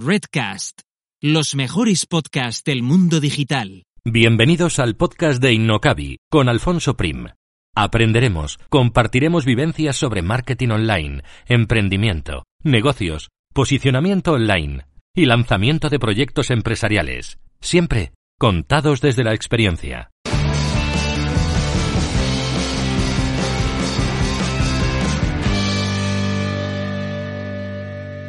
Redcast, los mejores podcasts del mundo digital. Bienvenidos al podcast de Innocabi con Alfonso Prim. Aprenderemos, compartiremos vivencias sobre marketing online, emprendimiento, negocios, posicionamiento online y lanzamiento de proyectos empresariales, siempre contados desde la experiencia.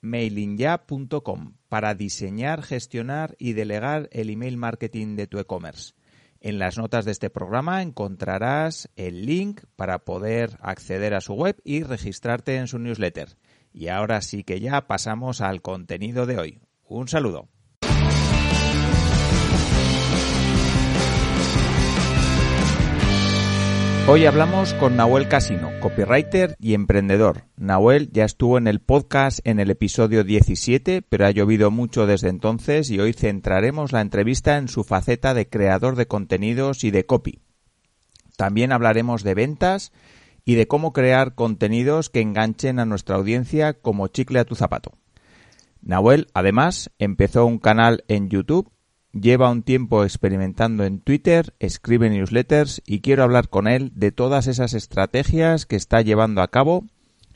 mailingya.com para diseñar, gestionar y delegar el email marketing de tu e-commerce. En las notas de este programa encontrarás el link para poder acceder a su web y registrarte en su newsletter. Y ahora sí que ya pasamos al contenido de hoy. Un saludo. Hoy hablamos con Nahuel Casino, copywriter y emprendedor. Nahuel ya estuvo en el podcast en el episodio 17, pero ha llovido mucho desde entonces y hoy centraremos la entrevista en su faceta de creador de contenidos y de copy. También hablaremos de ventas y de cómo crear contenidos que enganchen a nuestra audiencia como chicle a tu zapato. Nahuel, además, empezó un canal en YouTube Lleva un tiempo experimentando en Twitter, escribe newsletters y quiero hablar con él de todas esas estrategias que está llevando a cabo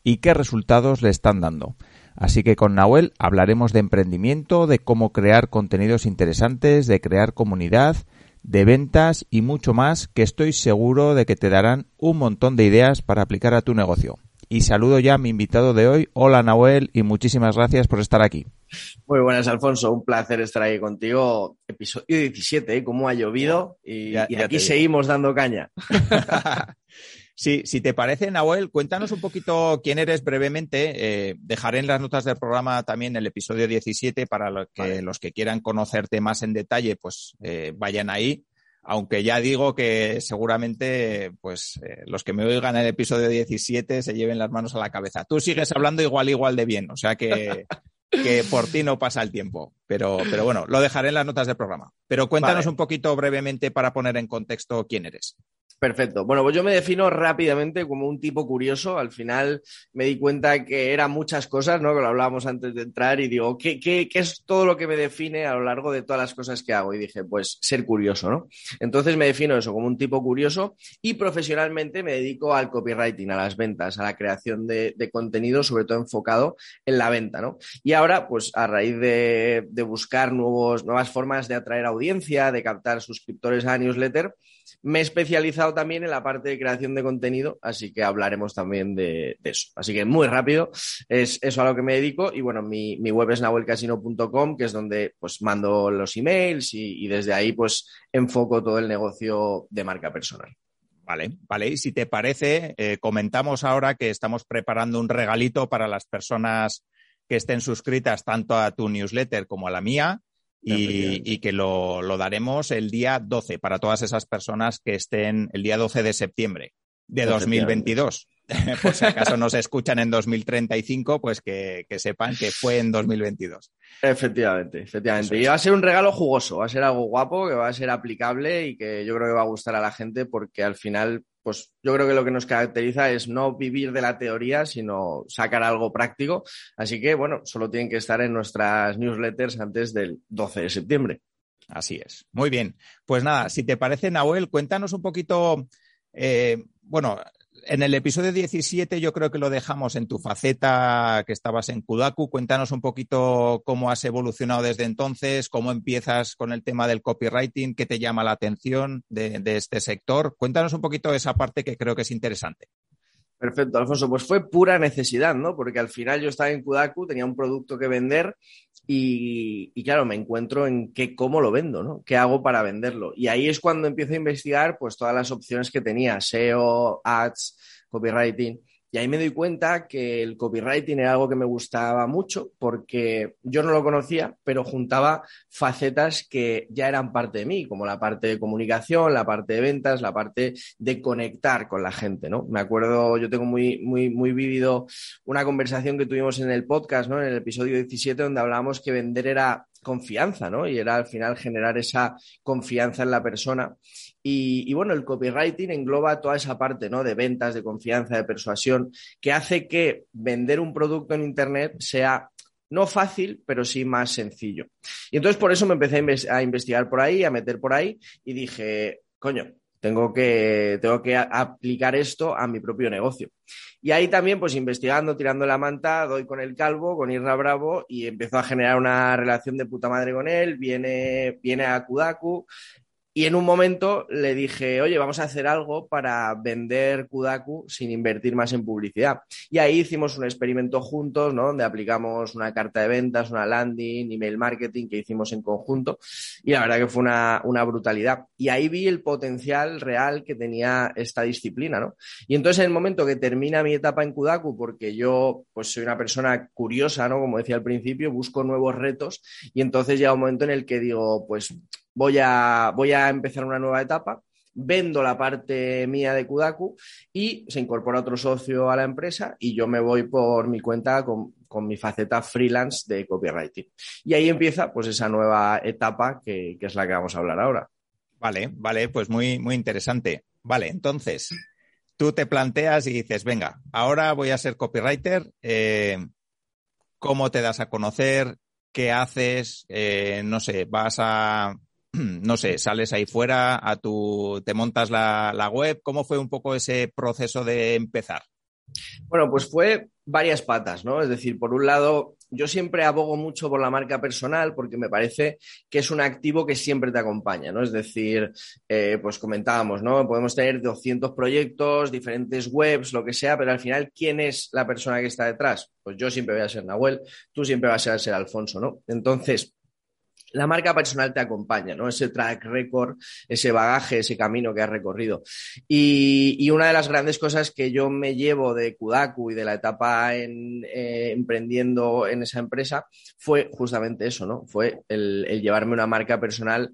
y qué resultados le están dando. Así que con Nahuel hablaremos de emprendimiento, de cómo crear contenidos interesantes, de crear comunidad, de ventas y mucho más que estoy seguro de que te darán un montón de ideas para aplicar a tu negocio. Y saludo ya a mi invitado de hoy. Hola Nahuel y muchísimas gracias por estar aquí. Muy buenas, Alfonso. Un placer estar ahí contigo. Episodio 17, ¿eh? Cómo ha llovido y, aquí seguimos dando caña. Sí, si te parece, Nahuel, cuéntanos un poquito quién eres brevemente. Eh, dejaré en las notas del programa también el episodio 17 para que los que quieran conocerte más en detalle, pues eh, vayan ahí aunque ya digo que seguramente pues eh, los que me oigan en el episodio 17 se lleven las manos a la cabeza. Tú sigues hablando igual igual de bien, o sea que, que por ti no pasa el tiempo, pero, pero bueno, lo dejaré en las notas del programa. Pero cuéntanos un poquito brevemente para poner en contexto quién eres. Perfecto. Bueno, pues yo me defino rápidamente como un tipo curioso. Al final me di cuenta que eran muchas cosas, ¿no? Que lo hablábamos antes de entrar y digo, ¿qué, qué, qué es todo lo que me define a lo largo de todas las cosas que hago? Y dije, pues ser curioso, ¿no? Entonces me defino eso como un tipo curioso y profesionalmente me dedico al copywriting, a las ventas, a la creación de, de contenido, sobre todo enfocado en la venta, ¿no? Y ahora, pues a raíz de, de buscar nuevos, nuevas formas de atraer audiencia, de captar suscriptores a newsletter, me he especializado también en la parte de creación de contenido, así que hablaremos también de, eso. Así que muy rápido, es eso a lo que me dedico. Y bueno, mi, web es nahuelcasino.com, que es donde pues mando los emails y, desde ahí pues enfoco todo el negocio de marca personal. Vale, vale. Y si te parece, eh, comentamos ahora que estamos preparando un regalito para las personas que estén suscritas tanto a tu newsletter como a la mía y, que lo, lo, daremos el día 12 para todas esas personas que estén el día 12 de septiembre de 2022. Por si acaso nos escuchan en 2035, pues que, que, sepan que fue en 2022. Efectivamente, efectivamente. Y va a ser un regalo jugoso, va a ser algo guapo, que va a ser aplicable y que yo creo que va a gustar a la gente porque al final pues yo creo que lo que nos caracteriza es no vivir de la teoría, sino sacar algo práctico. Así que, bueno, solo tienen que estar en nuestras newsletters antes del 12 de septiembre. Así es. Muy bien. Pues nada, si te parece, Nahuel, cuéntanos un poquito, eh, bueno, en el episodio 17 yo creo que lo dejamos en tu faceta que estabas en Kudaku. Cuéntanos un poquito cómo has evolucionado desde entonces, cómo empiezas con el tema del copywriting, qué te llama la atención de, de este sector. Cuéntanos un poquito esa parte que creo que es interesante. Perfecto, Alfonso. Pues fue pura necesidad, ¿no? Porque al final yo estaba en Kudaku, tenía un producto que vender y, claro, me encuentro en qué, cómo lo vendo, ¿no? ¿Qué hago para venderlo? Y ahí es cuando empiezo a investigar pues todas las opciones que tenía, SEO, ads, copywriting. Y ahí me doy cuenta que el copywriting era algo que me gustaba mucho porque yo no lo conocía, pero juntaba facetas que ya eran parte de mí, como la parte de comunicación, la parte de ventas, la parte de conectar con la gente, ¿no? Me acuerdo, yo tengo muy, muy, muy vivido una conversación que tuvimos en el podcast, ¿no? En el episodio 17, donde hablábamos que vender era confianza, ¿no? Y era al final generar esa confianza en la persona. Y, bueno, el copywriting engloba toda esa parte, ¿no? De ventas, de confianza, de persuasión, que hace que vender un producto en Internet sea no fácil, pero sí más sencillo. Y entonces por eso me empecé a investigar por ahí, a meter por ahí y dije, coño, tengo que, tengo que aplicar esto a mi propio negocio. Y ahí también, pues investigando, tirando la manta, doy con el calvo, con Irra Bravo, y empezó a generar una relación de puta madre con él, viene, viene a Kudaku, y en un momento le dije, oye, vamos a hacer algo para vender Kudaku sin invertir más en publicidad. Y ahí hicimos un experimento juntos, ¿no? Donde aplicamos una carta de ventas, una landing, email marketing que hicimos en conjunto. Y la verdad que fue una, una brutalidad. Y ahí vi el potencial real que tenía esta disciplina, ¿no? Y entonces en el momento que termina mi etapa en Kudaku, porque yo pues soy una persona curiosa, ¿no? Como decía al principio, busco nuevos retos. Y entonces llega un momento en el que digo, pues voy a, voy a empezar una nueva etapa, vendo la parte mía de Kudaku y se incorpora otro socio a la empresa y yo me voy por mi cuenta con, con mi faceta freelance de copywriting. Y ahí empieza pues esa nueva etapa que, que, es la que vamos a hablar ahora. Vale, vale, pues muy, muy interesante. Vale, entonces, tú te planteas y dices, venga, ahora voy a ser copywriter. Eh, ¿Cómo te das a conocer? ¿Qué haces? Eh, no sé, vas a no sé, sales ahí fuera, a tu, te montas la, la, web. ¿Cómo fue un poco ese proceso de empezar? Bueno, pues fue varias patas, ¿no? Es decir, por un lado, yo siempre abogo mucho por la marca personal porque me parece que es un activo que siempre te acompaña, ¿no? Es decir, eh, pues comentábamos, ¿no? Podemos tener 200 proyectos, diferentes webs, lo que sea, pero al final, ¿quién es la persona que está detrás? Pues yo siempre voy a ser Nahuel, tú siempre vas a ser Alfonso, ¿no? Entonces, la marca personal te acompaña, ¿no? Ese track record, ese bagaje, ese camino que has recorrido. Y, una de las grandes cosas que yo me llevo de Kudaku y de la etapa en, eh, emprendiendo en esa empresa fue justamente eso, ¿no? Fue el, llevarme una marca personal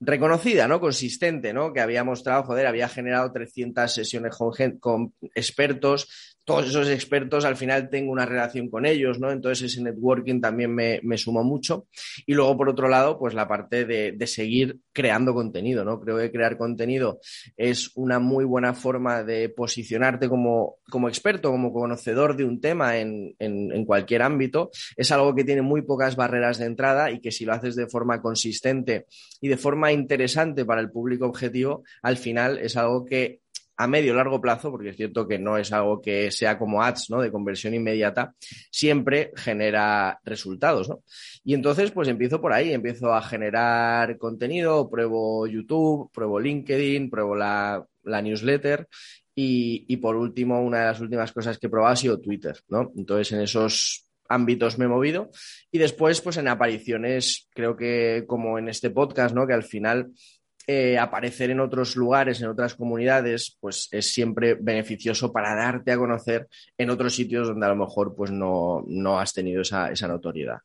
reconocida, ¿no? Consistente, ¿no? Que había mostrado, joder, había generado 300 sesiones con expertos, todos esos expertos al final tengo una relación con ellos, ¿no? Entonces ese networking también me, me mucho. Y luego, por otro lado, pues la parte de, de, seguir creando contenido, ¿no? Creo que crear contenido es una muy buena forma de posicionarte como, como experto, como conocedor de un tema en, en cualquier ámbito. Es algo que tiene muy pocas barreras de entrada y que si lo haces de forma consistente y de forma interesante para el público objetivo, al final es algo que a medio largo plazo, porque es cierto que no es algo que sea como ads, ¿no? De conversión inmediata, siempre genera resultados, ¿no? Y entonces, pues empiezo por ahí, empiezo a generar contenido, pruebo YouTube, pruebo LinkedIn, pruebo la, la newsletter y, y, por último, una de las últimas cosas que he probado ha sido Twitter, ¿no? Entonces, en esos ámbitos me he movido y después, pues en apariciones, creo que como en este podcast, ¿no? Que al final eh, aparecer en otros lugares, en otras comunidades, pues es siempre beneficioso para darte a conocer en otros sitios donde a lo mejor pues no, no has tenido esa, esa, notoriedad.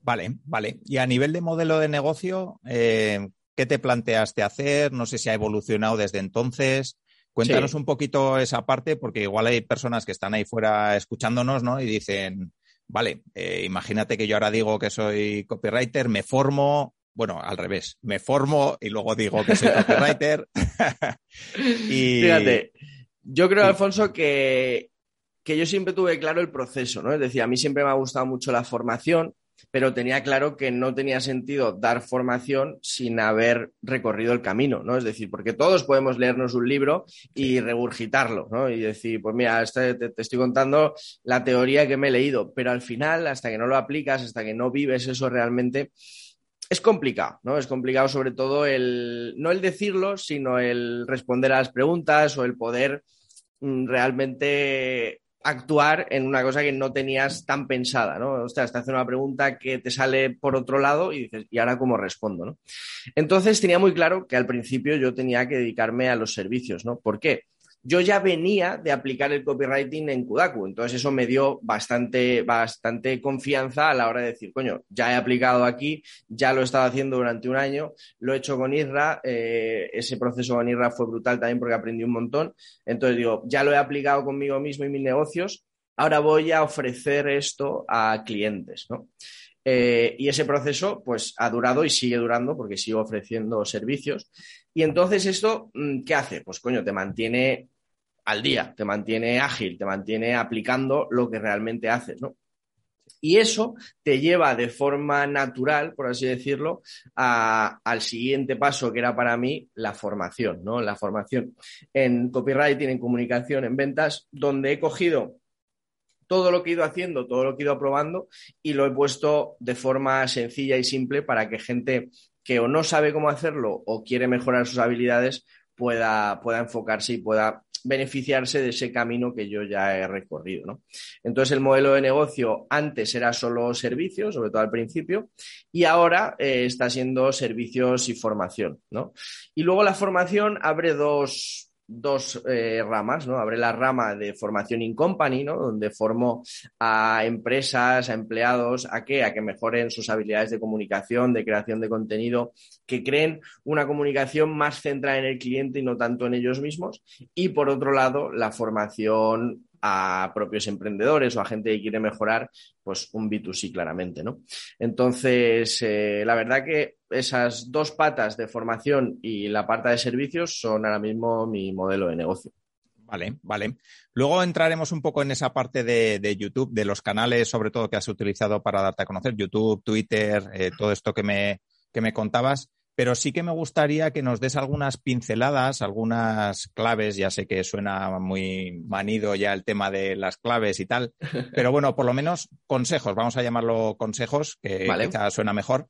Vale, vale. Y a nivel de modelo de negocio, eh, ¿qué te planteaste hacer? No sé si ha evolucionado desde entonces. Cuéntanos sí. un poquito esa parte, porque igual hay personas que están ahí fuera escuchándonos, ¿no? Y dicen, vale, eh, imagínate que yo ahora digo que soy copywriter, me formo, bueno, al revés, me formo y luego digo que soy copywriter. y... Fíjate, yo creo, Alfonso, que, que yo siempre tuve claro el proceso, ¿no? Es decir, a mí siempre me ha gustado mucho la formación pero tenía claro que no tenía sentido dar formación sin haber recorrido el camino, ¿no? Es decir, porque todos podemos leernos un libro y regurgitarlo, ¿no? Y decir, pues mira, este, te, estoy contando la teoría que me he leído, pero al final, hasta que no lo aplicas, hasta que no vives eso realmente, es complicado, ¿no? Es complicado sobre todo el, no el decirlo, sino el responder a las preguntas o el poder mm, realmente actuar en una cosa que no tenías tan pensada, ¿no? O sea, te hace una pregunta que te sale por otro lado y dices, ¿y ahora cómo respondo, no? Entonces tenía muy claro que al principio yo tenía que dedicarme a los servicios, ¿no? ¿Por qué? Yo ya venía de aplicar el copywriting en Kudaku, entonces eso me dio bastante, bastante confianza a la hora de decir, coño, ya he aplicado aquí, ya lo he estado haciendo durante un año, lo he hecho con Isra, eh, ese proceso con Isra fue brutal también porque aprendí un montón, entonces digo, ya lo he aplicado conmigo mismo y mis negocios, ahora voy a ofrecer esto a clientes, ¿no? Eh, y ese proceso, pues, ha durado y sigue durando porque sigo ofreciendo servicios. Y entonces esto, mm, ¿qué hace? Pues, coño, te mantiene al día, te mantiene ágil, te mantiene aplicando lo que realmente haces, ¿no? Y eso te lleva de forma natural, por así decirlo, al siguiente paso que era para mí la formación, ¿no? La formación en copywriting, en comunicación, en ventas, donde he cogido todo lo que he ido haciendo, todo lo que he ido aprobando y lo he puesto de forma sencilla y simple para que gente que o no sabe cómo hacerlo o quiere mejorar sus habilidades pueda, pueda enfocarse y pueda beneficiarse de ese camino que yo ya he recorrido. ¿no? Entonces, el modelo de negocio antes era solo servicios, sobre todo al principio, y ahora eh, está siendo servicios y formación. ¿no? Y luego la formación abre dos, dos eh, ramas, ¿no? Abre la rama de formación in company, ¿no? Donde formo a empresas, a empleados, ¿a qué? A que mejoren sus habilidades de comunicación, de creación de contenido, que creen una comunicación más centrada en el cliente y no tanto en ellos mismos. Y por otro lado, la formación a propios emprendedores o a gente que quiere mejorar, pues un B2C claramente, ¿no? Entonces, eh, la verdad que esas dos patas de formación y la parte de servicios son ahora mismo mi modelo de negocio. Vale, vale. Luego entraremos un poco en esa parte de, YouTube, de los canales, sobre todo que has utilizado para darte a conocer, YouTube, Twitter, eh, todo esto que me, que me contabas pero sí que me gustaría que nos des algunas pinceladas, algunas claves. Ya sé que suena muy manido ya el tema de las claves y tal, pero bueno, por lo menos consejos, vamos a llamarlo consejos, que quizá suena mejor,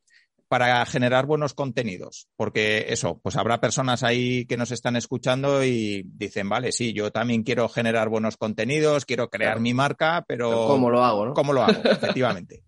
para generar buenos contenidos. Porque eso, pues habrá personas ahí que nos están escuchando y dicen, vale, sí, yo también quiero generar buenos contenidos, quiero crear mi marca, pero, pero. ¿Cómo lo hago, no? ¿Cómo lo hago? Efectivamente.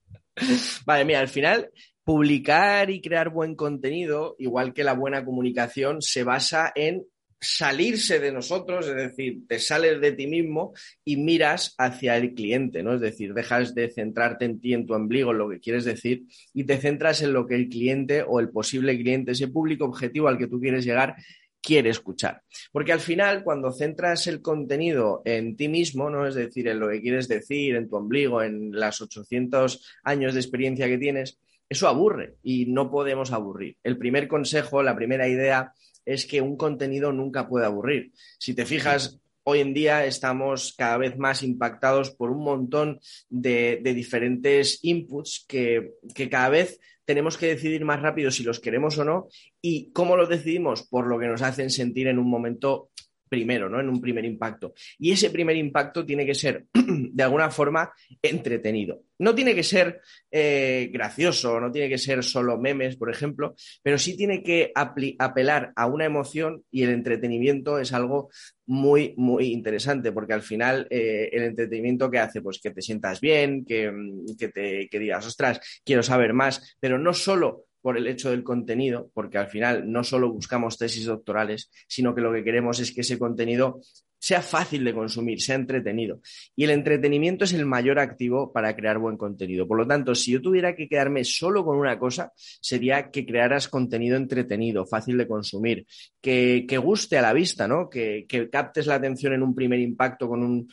Vale, mira, al final publicar y crear buen contenido, igual que la buena comunicación, se basa en salirse de nosotros, es decir, te sales de ti mismo y miras hacia el cliente, ¿no? Es decir, dejas de centrarte en ti, en tu ombligo, en lo que quieres decir, y te centras en lo que el cliente o el posible cliente, ese público objetivo al que tú quieres llegar, quiere escuchar. Porque al final, cuando centras el contenido en ti mismo, ¿no? Es decir, en lo que quieres decir, en tu ombligo, en las 800 años de experiencia que tienes, eso aburre y no podemos aburrir. El primer consejo, la primera idea es que un contenido nunca puede aburrir. Si te fijas, hoy en día estamos cada vez más impactados por un montón de, diferentes inputs que, que, cada vez tenemos que decidir más rápido si los queremos o no. ¿Y cómo los decidimos? Por lo que nos hacen sentir en un momento primero, ¿no? En un primer impacto. Y ese primer impacto tiene que ser, de alguna forma, entretenido. No tiene que ser eh, gracioso, no tiene que ser solo memes, por ejemplo, pero sí tiene que apelar a una emoción y el entretenimiento es algo muy, muy interesante, porque al final eh, el entretenimiento que hace, pues que te sientas bien, que, te que digas, ostras, quiero saber más, pero no solo por el hecho del contenido, porque al final no solo buscamos tesis doctorales, sino que lo que queremos es que ese contenido sea fácil de consumir, sea entretenido. Y el entretenimiento es el mayor activo para crear buen contenido. Por lo tanto, si yo tuviera que quedarme solo con una cosa, sería que crearas contenido entretenido, fácil de consumir, que, guste a la vista, ¿no? Que, captes la atención en un primer impacto con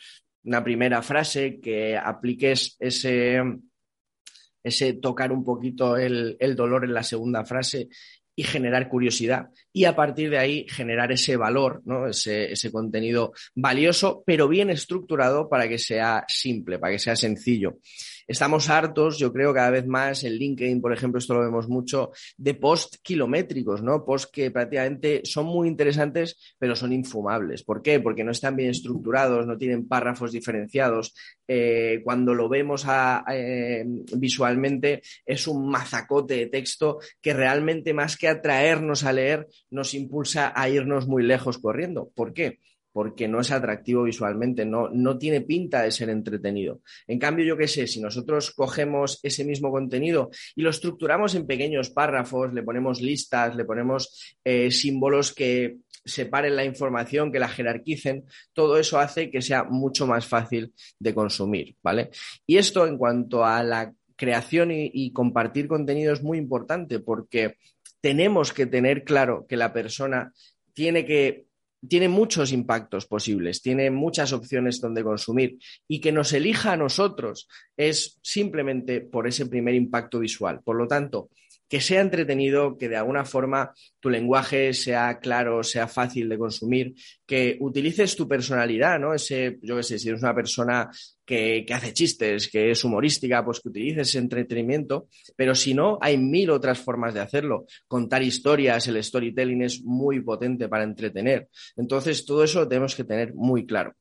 una primera frase, que apliques ese ese tocar un poquito el, dolor en la segunda frase y generar curiosidad y a partir de ahí generar ese valor, ¿no? ese, ese, contenido valioso, pero bien estructurado para que sea simple, para que sea sencillo. Estamos hartos, yo creo, cada vez más en LinkedIn, por ejemplo, esto lo vemos mucho, de post kilométricos, ¿no? Post que prácticamente son muy interesantes, pero son infumables. ¿Por qué? Porque no están bien estructurados, no tienen párrafos diferenciados. Eh, cuando lo vemos eh, visualmente, es un mazacote de texto que realmente, más que atraernos a leer, nos impulsa a irnos muy lejos corriendo. ¿Por qué? Porque no es atractivo visualmente, no, no tiene pinta de ser entretenido. En cambio, yo qué sé, si nosotros cogemos ese mismo contenido y lo estructuramos en pequeños párrafos, le ponemos listas, le ponemos eh, símbolos que separen la información, que la jerarquicen, todo eso hace que sea mucho más fácil de consumir, ¿vale? Y esto en cuanto a la creación y, y compartir contenido es muy importante porque tenemos que tener claro que la persona tiene que tiene muchos impactos posibles, tiene muchas opciones donde consumir y que nos elija a nosotros es simplemente por ese primer impacto visual. Por lo tanto, que sea entretenido, que de alguna forma tu lenguaje sea claro, sea fácil de consumir, que utilices tu personalidad, ¿no? Ese, yo qué sé, si eres una persona que, que, hace chistes, que es humorística, pues que utilices ese entretenimiento, pero si no, hay mil otras formas de hacerlo. Contar historias, el storytelling es muy potente para entretener. Entonces, todo eso lo tenemos que tener muy claro.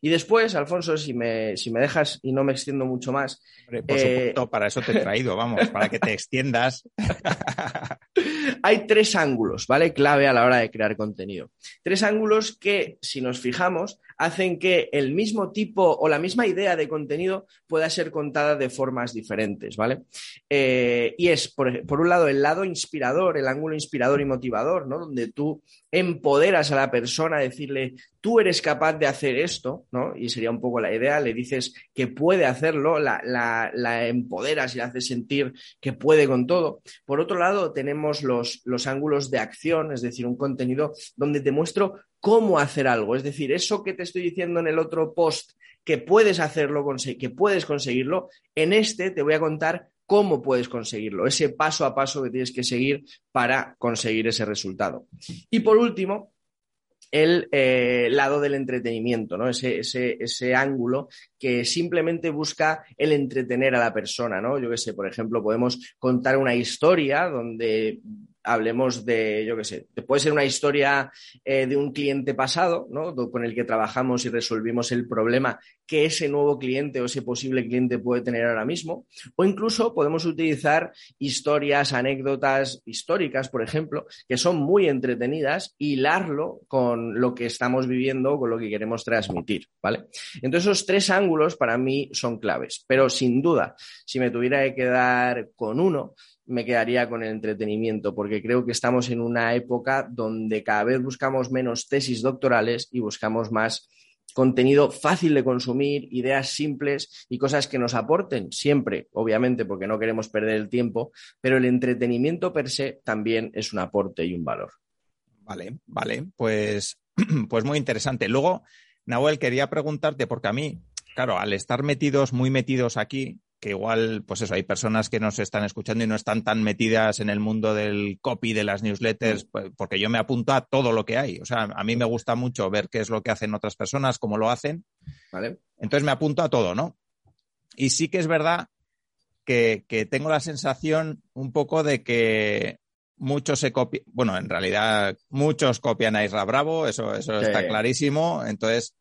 Y después, Alfonso, si me, si me dejas y no me extiendo mucho más. por eh, supuesto, para eso te he traído, vamos, para que te extiendas. Hay tres ángulos, ¿vale? Clave a la hora de crear contenido. Tres ángulos que, si nos fijamos, hacen que el mismo tipo o la misma idea de contenido pueda ser contada de formas diferentes, ¿vale? Eh, y es, por, un lado, el lado inspirador, el ángulo inspirador y motivador, ¿no? Donde tú empoderas a la persona, decirle, tú eres capaz de hacer esto, ¿no? Y sería un poco la idea, le dices que puede hacerlo, la, empoderas y la haces sentir que puede con todo. Por otro lado, tenemos los ángulos de acción, es decir, un contenido donde te muestro cómo hacer algo. Es decir, eso que te estoy diciendo en el otro post, que puedes hacerlo, que puedes conseguirlo, en este te voy a contar cómo puedes conseguirlo, ese paso a paso que tienes que seguir para conseguir ese resultado. Y por último, el eh, lado del entretenimiento, ¿no? Ese, ese, ese, ángulo que simplemente busca el entretener a la persona, ¿no? Yo qué sé, por ejemplo, podemos contar una historia donde hablemos de, yo qué sé, puede ser una historia eh, de un cliente pasado, ¿no? Con el que trabajamos y resolvimos el problema que ese nuevo cliente o ese posible cliente puede tener ahora mismo. O incluso podemos utilizar historias, anécdotas históricas, por ejemplo, que son muy entretenidas, hilarlo con lo que estamos viviendo, con lo que queremos transmitir, ¿vale? Entonces, esos tres ángulos para mí son claves. Pero sin duda, si me tuviera que quedar con uno, me quedaría con el entretenimiento, porque creo que estamos en una época donde cada vez buscamos menos tesis doctorales y buscamos más contenido fácil de consumir, ideas simples y cosas que nos aporten, siempre, obviamente, porque no queremos perder el tiempo, pero el entretenimiento per se también es un aporte y un valor. Vale, vale, pues, pues muy interesante. Luego, Nahuel, quería preguntarte, porque a mí, claro, al estar metidos, muy metidos aquí, que igual, pues eso, hay personas que nos están escuchando y no están tan metidas en el mundo del copy, de las newsletters, mm. pues, porque yo me apunto a todo lo que hay. O sea, a mí me gusta mucho ver qué es lo que hacen otras personas, cómo lo hacen. Vale. Entonces me apunto a todo, ¿no? Y sí que es verdad que, que tengo la sensación un poco de que muchos se copian, bueno, en realidad muchos copian a Isra Bravo, eso, eso sí. está clarísimo. Entonces,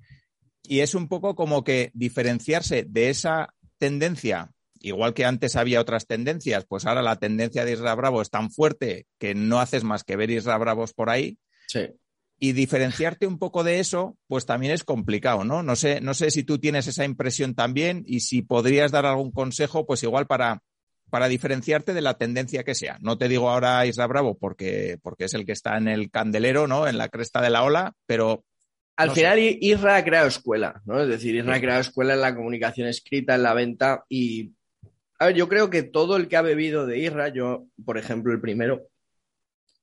y es un poco como que diferenciarse de esa tendencia, igual que antes había otras tendencias, pues ahora la tendencia de Isra Bravo es tan fuerte que no haces más que ver Isra Bravos por ahí. Sí. Y diferenciarte un poco de eso, pues también es complicado, ¿no? No sé, no sé si tú tienes esa impresión también y si podrías dar algún consejo, pues igual para, para diferenciarte de la tendencia que sea. No te digo ahora Isra Bravo porque, porque es el que está en el candelero, ¿no? En la cresta de la ola, pero al no final, sé. Isra ha creado escuela, ¿no? Es decir, Isra ha creado escuela en la comunicación escrita, en la venta y. A ver, yo creo que todo el que ha bebido de Isra, yo, por ejemplo, el primero,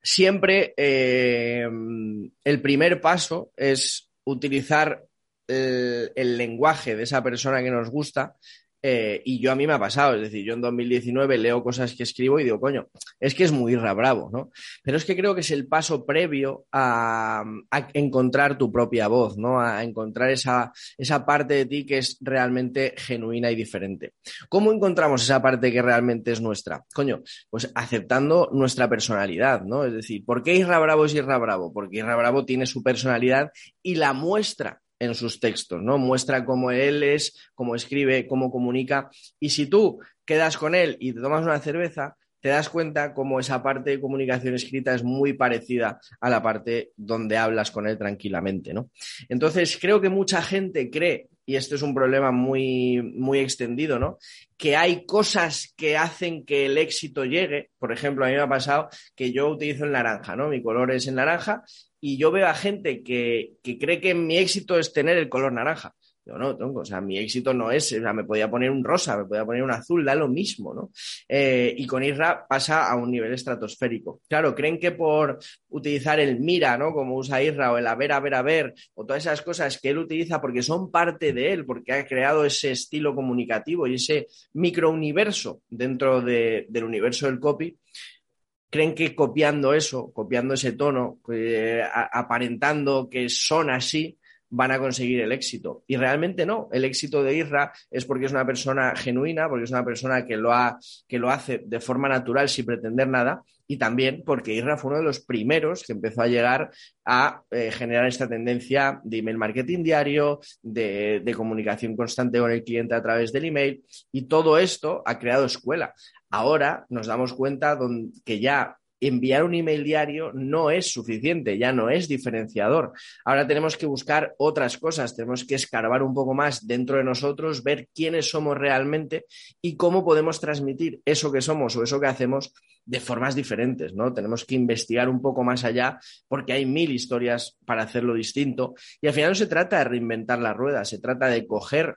siempre eh, el primer paso es utilizar el, el lenguaje de esa persona que nos gusta Eh, y yo a mí me ha pasado, es decir, yo en 2019 leo cosas que escribo y digo, coño, es que es muy Irra Bravo, ¿no? Pero es que creo que es el paso previo a, encontrar tu propia voz, ¿no? A encontrar esa, esa parte de ti que es realmente genuina y diferente. ¿Cómo encontramos esa parte que realmente es nuestra? Coño, pues aceptando nuestra personalidad, ¿no? Es decir, ¿por qué Irra Bravo es Irra Bravo? Porque Irra Bravo tiene su personalidad y la muestra en sus textos, ¿no? Muestra cómo él es, cómo escribe, cómo comunica. Y si tú quedas con él y te tomas una cerveza, te das cuenta cómo esa parte de comunicación escrita es muy parecida a la parte donde hablas con él tranquilamente, ¿no? Entonces, creo que mucha gente cree, y esto es un problema muy, muy extendido, ¿no? Que hay cosas que hacen que el éxito llegue. Por ejemplo, a mí me ha pasado que yo utilizo el naranja, ¿no? Mi color es el naranja y yo veo a gente que, cree que mi éxito es tener el color naranja. Yo no, tengo, o sea, mi éxito no es, o sea, me podía poner un rosa, me podía poner un azul, da lo mismo, ¿no? Eh, y con Isra pasa a un nivel estratosférico. Claro, creen que por utilizar el mira, ¿no? Como usa Isra, o el a ver, a ver, a ver, o todas esas cosas que él utiliza porque son parte de él, porque ha creado ese estilo comunicativo y ese microuniverso dentro del universo del copy, creen que copiando eso, copiando ese tono, aparentando que son así, van a conseguir el éxito. Y realmente no. El éxito de Irra es porque es una persona genuina, porque es una persona que lo, hace de forma natural sin pretender nada. Y también porque Irra fue uno de los primeros que empezó a llegar a eh, generar esta tendencia de email marketing diario, de comunicación constante con el cliente a través del email. Y todo esto ha creado escuela. Ahora nos damos cuenta que ya enviar un email diario no es suficiente, ya no es diferenciador. Ahora tenemos que buscar otras cosas, tenemos que escarbar un poco más dentro de nosotros, ver quiénes somos realmente y cómo podemos transmitir eso que somos o eso que hacemos de formas diferentes, ¿no? Tenemos que investigar un poco más allá porque hay mil historias para hacerlo distinto y al final no se trata de reinventar la rueda, se trata de coger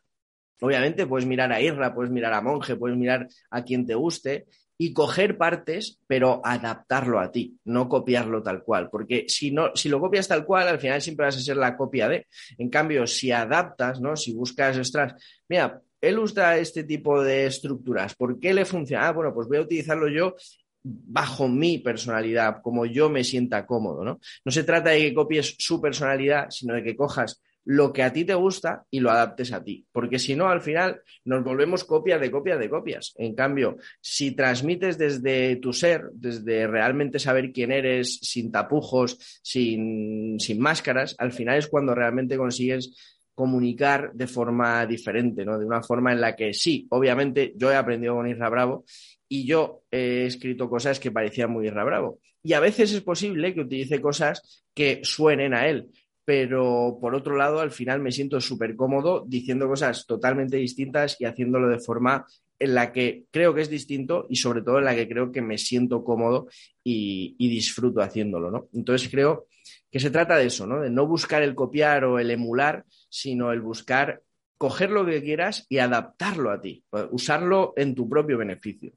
Obviamente puedes mirar a Irra, puedes mirar a Monje, puedes mirar a quien te guste y coger partes, pero adaptarlo a ti, no copiarlo tal cual, porque si no, si lo copias tal cual, al final siempre vas a ser la copia de. En cambio, si adaptas, ¿no? Si buscas extras, mira, él usa este tipo de estructuras, ¿por qué le funciona? Ah, bueno, pues voy a utilizarlo yo bajo mi personalidad, como yo me sienta cómodo, ¿no? No se trata de que copies su personalidad, sino de que cojas lo que a ti te gusta y lo adaptes a ti. Porque si no, al final nos volvemos copias de copias de copias. En cambio, si transmites desde tu ser, desde realmente saber quién eres, sin tapujos, sin, sin máscaras, al final es cuando realmente consigues comunicar de forma diferente, ¿no? De una forma en la que sí, obviamente yo he aprendido con Isra Bravo y yo he escrito cosas que parecían muy Isra Bravo. Y a veces es posible que utilice cosas que suenen a él, pero por otro lado, al final me siento súper cómodo diciendo cosas totalmente distintas y haciéndolo de forma en la que creo que es distinto y sobre todo en la que creo que me siento cómodo y, disfruto haciéndolo, ¿no? Entonces creo que se trata de eso, ¿no? De no buscar el copiar o el emular, sino el buscar coger lo que quieras y adaptarlo a ti, usarlo en tu propio beneficio.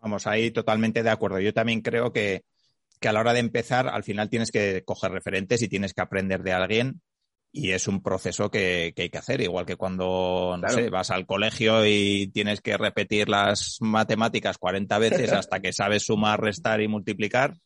Vamos, ahí totalmente de acuerdo. Yo también creo que, que a la hora de empezar, al final tienes que coger referentes y tienes que aprender de alguien. Y es un proceso que, hay que hacer, igual que cuando, no sé, vas al colegio y tienes que repetir las matemáticas 40 veces hasta que sabes sumar, restar y multiplicar.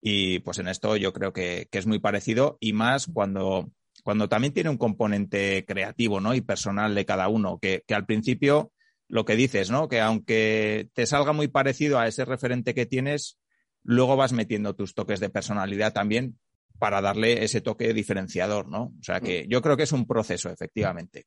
Y pues en esto yo creo que, es muy parecido y más cuando, cuando también tiene un componente creativo ¿no? y personal de cada uno, que, que al principio lo que dices, ¿no? Que aunque te salga muy parecido a ese referente que tienes, luego vas metiendo tus toques de personalidad también para darle ese toque diferenciador, ¿no? O sea que yo creo que es un proceso, efectivamente.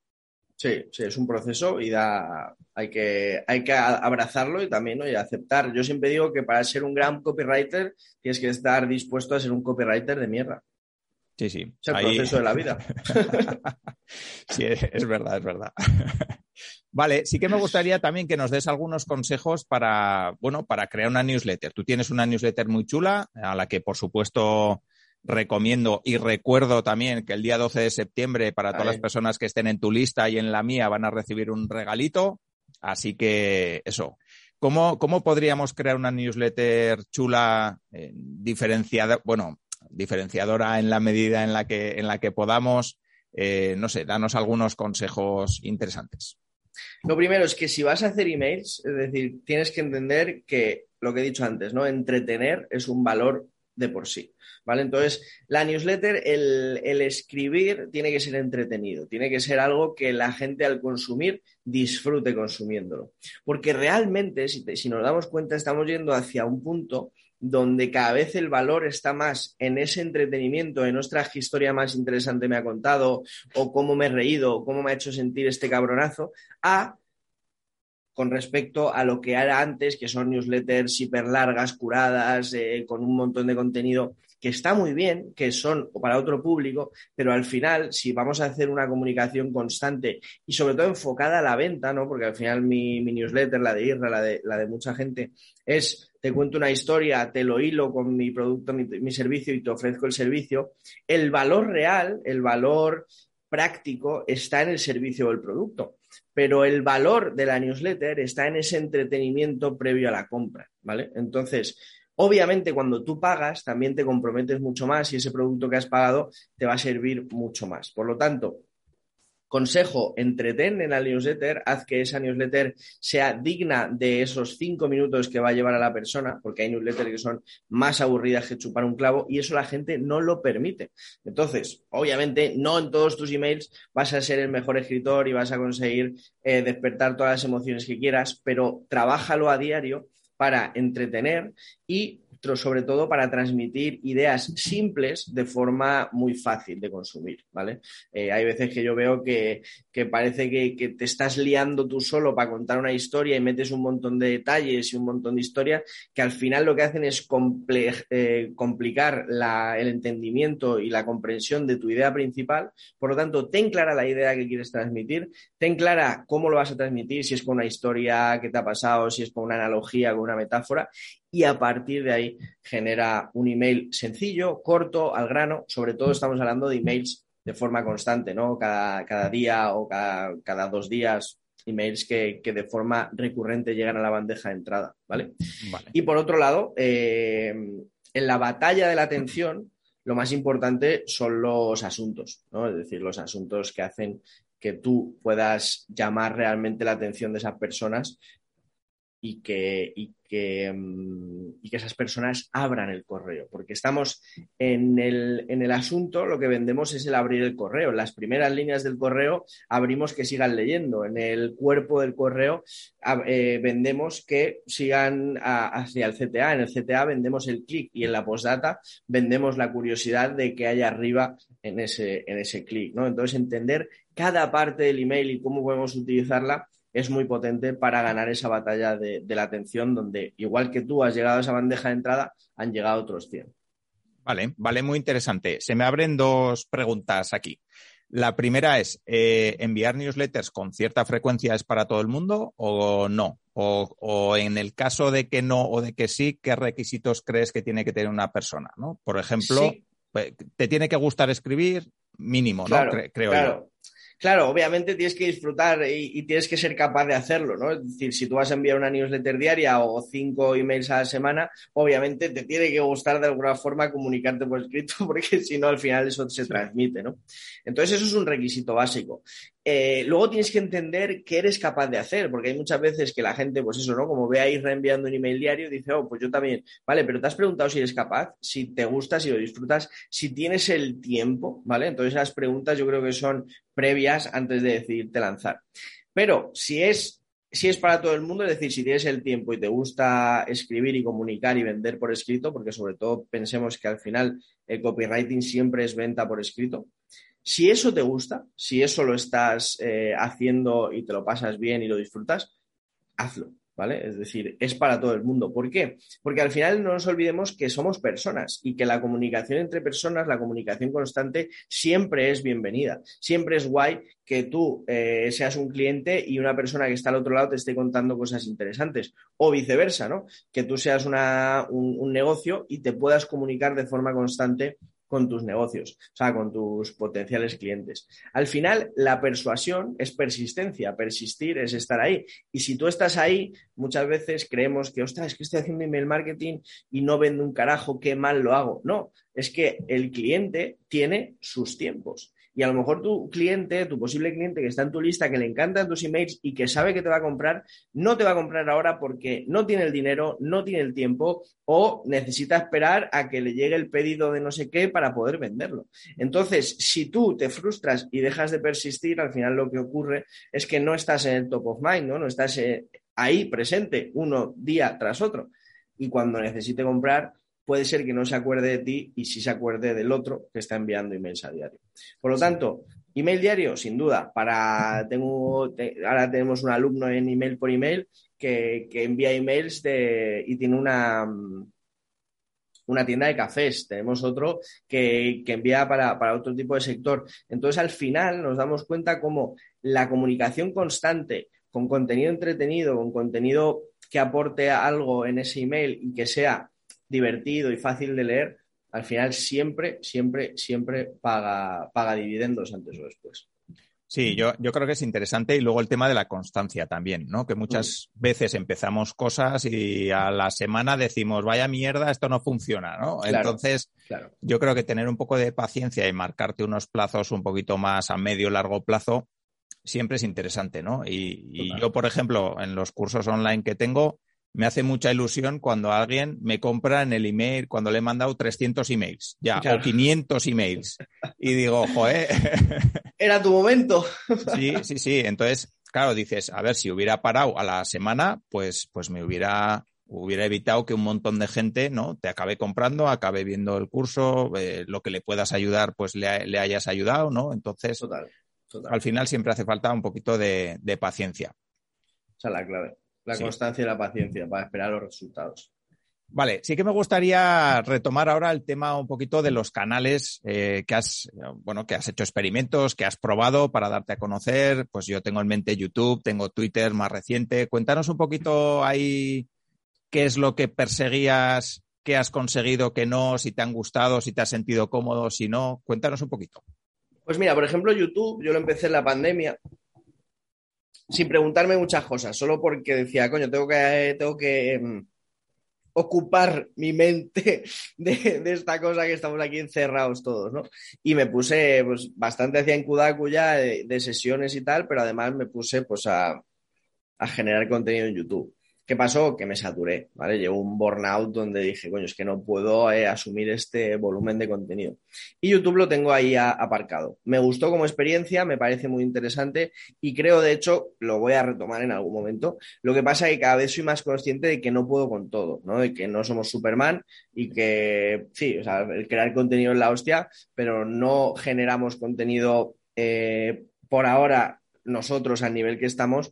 Sí, sí, es un proceso y da, hay que, hay que abrazarlo y también y aceptar. Yo siempre digo que para ser un gran copywriter tienes que estar dispuesto a ser un copywriter de mierda. Sí, sí. Es el proceso de la vida. sí, es verdad, es verdad. Vale, sí que me gustaría también que nos des algunos consejos para, bueno, para crear una newsletter. Tú tienes una newsletter muy chula, a la que por supuesto recomiendo y recuerdo también que el día 12 de septiembre para todas las personas que estén en tu lista y en la mía van a recibir un regalito. Así que eso. ¿Cómo, cómo podríamos crear una newsletter chula, eh, diferenciada, bueno, diferenciadora en la medida en la que, en la que podamos? Eh, no sé, danos algunos consejos interesantes. Lo primero es que si vas a hacer emails, es decir, tienes que entender que lo que he dicho antes, ¿no? Entretener es un valor de por sí. ¿Vale? Entonces, la newsletter, el, escribir tiene que ser entretenido, tiene que ser algo que la gente al consumir disfrute consumiéndolo. Porque realmente, si, si nos damos cuenta, estamos yendo hacia un punto donde cada vez el valor está más en ese entretenimiento, en nuestra historia más interesante me ha contado, o cómo me he reído, o cómo me ha hecho sentir este cabronazo, a con respecto a lo que era antes, que son newsletters hiper largas, curadas, eh, con un montón de contenido que está muy bien, que son para otro público, pero al final, si vamos a hacer una comunicación constante y sobre todo enfocada a la venta, ¿no? Porque al final mi, newsletter, la de Irra, la de, la de mucha gente, es te cuento una historia, te lo hilo con mi producto, mi, servicio y te ofrezco el servicio. El valor real, el valor práctico está en el servicio o el producto, pero el valor de la newsletter está en ese entretenimiento previo a la compra, ¿vale? Entonces, Obviamente, cuando tú pagas, también te comprometes mucho más y ese producto que has pagado te va a servir mucho más. Por lo tanto, consejo, entretén en la newsletter, haz que esa newsletter sea digna de esos cinco minutos que va a llevar a la persona, porque hay newsletters que son más aburridas que chupar un clavo y eso la gente no lo permite. Entonces, obviamente, no en todos tus emails vas a ser el mejor escritor y vas a conseguir eh, despertar todas las emociones que quieras, pero trabájalo a diario para entretener y sobre todo para transmitir ideas simples de forma muy fácil de consumir, ¿vale? Eh, hay veces que yo veo que, parece que, te estás liando tú solo para contar una historia y metes un montón de detalles y un montón de historias que al final lo que hacen es eh, complicar el entendimiento y la comprensión de tu idea principal. Por lo tanto, ten clara la idea que quieres transmitir, ten clara cómo lo vas a transmitir, si es con una historia que te ha pasado, si es con una analogía, con una metáfora, y a partir de ahí genera un email sencillo, corto, al grano. Sobre todo estamos hablando de emails de forma constante, ¿no? Cada, día o cada, dos días, emails que, de forma recurrente llegan a la bandeja de entrada, ¿vale? Y por otro lado, eh, en la batalla de la atención, lo más importante son los asuntos, ¿no? Es decir, los asuntos que hacen que tú puedas llamar realmente la atención de esas personas y que, y que, mm, y que esas personas abran el correo, porque estamos en el, en el asunto, lo que vendemos es el abrir el correo. En las primeras líneas del correo abrimos que sigan leyendo, en el cuerpo del correo eh, vendemos que sigan hacia el CTA, en el CTA vendemos el clic y en la postdata vendemos la curiosidad de que haya arriba en ese, en ese clic. ¿no? Entonces, entender cada parte del email y cómo podemos utilizarla es muy potente para ganar esa batalla de, la atención donde, igual que tú has llegado a esa bandeja de entrada, han llegado otros 100. Vale, vale, muy interesante. Se me abren dos preguntas aquí. La primera es, eh, ¿enviar newsletters con cierta frecuencia es para todo el mundo o no? O, en el caso de que no o de que sí, ¿qué requisitos crees que tiene que tener una persona? ¿no? Por ejemplo, pues, te tiene que gustar escribir mínimo, ¿no? creo yo. Claro, obviamente tienes que disfrutar y, tienes que ser capaz de hacerlo, ¿no? Es decir, si tú vas a enviar una newsletter diaria o cinco emails a la semana, obviamente te tiene que gustar de alguna forma comunicarte por escrito, porque si no, al final eso se transmite, ¿no? Entonces, eso es un requisito básico. Eh, luego tienes que entender qué eres capaz de hacer, porque hay muchas veces que la gente, pues eso, ¿no? Como ve ahí reenviando un email diario, dice, oh, pues yo también, vale, pero te has preguntado si eres capaz, si te gusta, si lo disfrutas, si tienes el tiempo, ¿vale? Entonces esas preguntas yo creo que son previas antes de decidirte lanzar. Pero si es, si es para todo el mundo, es decir, si tienes el tiempo y te gusta escribir y comunicar y vender por escrito, porque sobre todo pensemos que al final el copywriting siempre es venta por escrito, si eso te gusta, si eso lo estás eh, haciendo y te lo pasas bien y lo disfrutas, hazlo. ¿Vale? Es decir, es para todo el mundo. ¿Por qué? Porque al final no nos olvidemos que somos personas y que la comunicación entre personas, la comunicación constante, siempre es bienvenida. Siempre es guay que tú eh, seas un cliente y una persona que está al otro lado te esté contando cosas interesantes. O viceversa, ¿no? Que tú seas un negocio y te puedas comunicar de forma constante con tus negocios, o sea, con tus potenciales clientes. Al final, la persuasión es persistencia, persistir es estar ahí. Y si tú estás ahí, muchas veces creemos que, ostras, es que estoy haciendo email marketing y no vendo un carajo, qué mal lo hago. No, es que el cliente tiene sus tiempos Y a lo mejor tu cliente, tu posible cliente que está en tu lista, que le encantan tus emails y que sabe que te va a comprar, no te va a comprar ahora porque no tiene el dinero, no tiene el tiempo o necesita esperar a que le llegue el pedido de no sé qué para poder venderlo. Entonces, si tú te frustras y dejas de persistir, al final lo que ocurre es que no estás en el top of mind, ¿no? No estás eh, ahí presente uno día tras otro. Y cuando necesite comprar, puede ser que no se acuerde de ti y sí se acuerde del otro que está enviando emails a diario. Por lo tanto, email diario, sin duda. Para tengo ahora tenemos un alumno en email por email que, envía emails de, y tiene una una tienda de cafés, tenemos otro que, envía para, para, otro tipo de sector. Entonces, al final nos damos cuenta cómo la comunicación constante con contenido entretenido, con contenido que aporte algo en ese email y que sea divertido y fácil de leer, al final siempre, siempre, siempre paga, paga dividendos antes o después. Sí, yo, yo creo que es interesante y luego el tema de la constancia también, ¿no? Que muchas mm. veces empezamos cosas y a la semana decimos, vaya mierda, esto no funciona, ¿no? Entonces, yo creo que tener un poco de paciencia y marcarte unos plazos un poquito más a medio largo plazo siempre es interesante, ¿no? Y, yo, por ejemplo, en los cursos online que tengo, me hace mucha ilusión cuando alguien me compra en el email, cuando le he mandado 300 emails, ya, o 500 emails. Y digo, joder. Era tu momento. Sí, sí, sí. Entonces, claro, dices, a ver, si hubiera parado a la semana, pues, pues me hubiera, hubiera evitado que un montón de gente, ¿no? Te acabe comprando, acabe viendo el curso, eh, lo que le puedas ayudar, pues le, le hayas ayudado, ¿no? Entonces, al final siempre hace falta un poquito de, paciencia. Esa es la clave. La constancia y la paciencia para esperar los resultados. Vale, sí que me gustaría retomar ahora el tema un poquito de los canales eh, que has, bueno, que has hecho experimentos, que has probado para darte a conocer. Pues yo tengo en mente YouTube, tengo Twitter más reciente. Cuéntanos un poquito ahí qué es lo que perseguías, qué has conseguido, qué no, si te han gustado, si te has sentido cómodo, si no. Cuéntanos un poquito. Pues mira, por ejemplo, YouTube, yo lo empecé en la pandemia sin preguntarme muchas cosas, solo porque decía, coño, tengo que, tengo que em, ocupar mi mente de, esta cosa que estamos aquí encerrados todos, ¿no? Y me puse, pues, bastante hacia en Kudaku ya de, sesiones y tal, pero además me puse, pues, a generar contenido en YouTube. ¿Qué pasó? Que me saturé, ¿vale? Llegó un burnout donde dije, coño, es que no puedo eh, asumir este volumen de contenido. Y YouTube lo tengo ahí aparcado. Me gustó como experiencia, me parece muy interesante y creo, de hecho, lo voy a retomar en algún momento. Lo que pasa es que cada vez soy más consciente de que no puedo con todo, ¿no? De que no somos Superman y que, sí, o sea, el crear contenido es la hostia, pero no generamos contenido eh, por ahora nosotros al nivel que estamos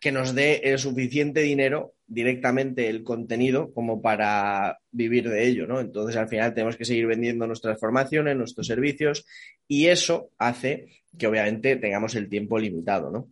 que nos dé el suficiente dinero directamente el contenido como para vivir de ello, ¿no? Entonces al final tenemos que seguir vendiendo nuestras formaciones, nuestros servicios y eso hace que obviamente tengamos el tiempo limitado, ¿no?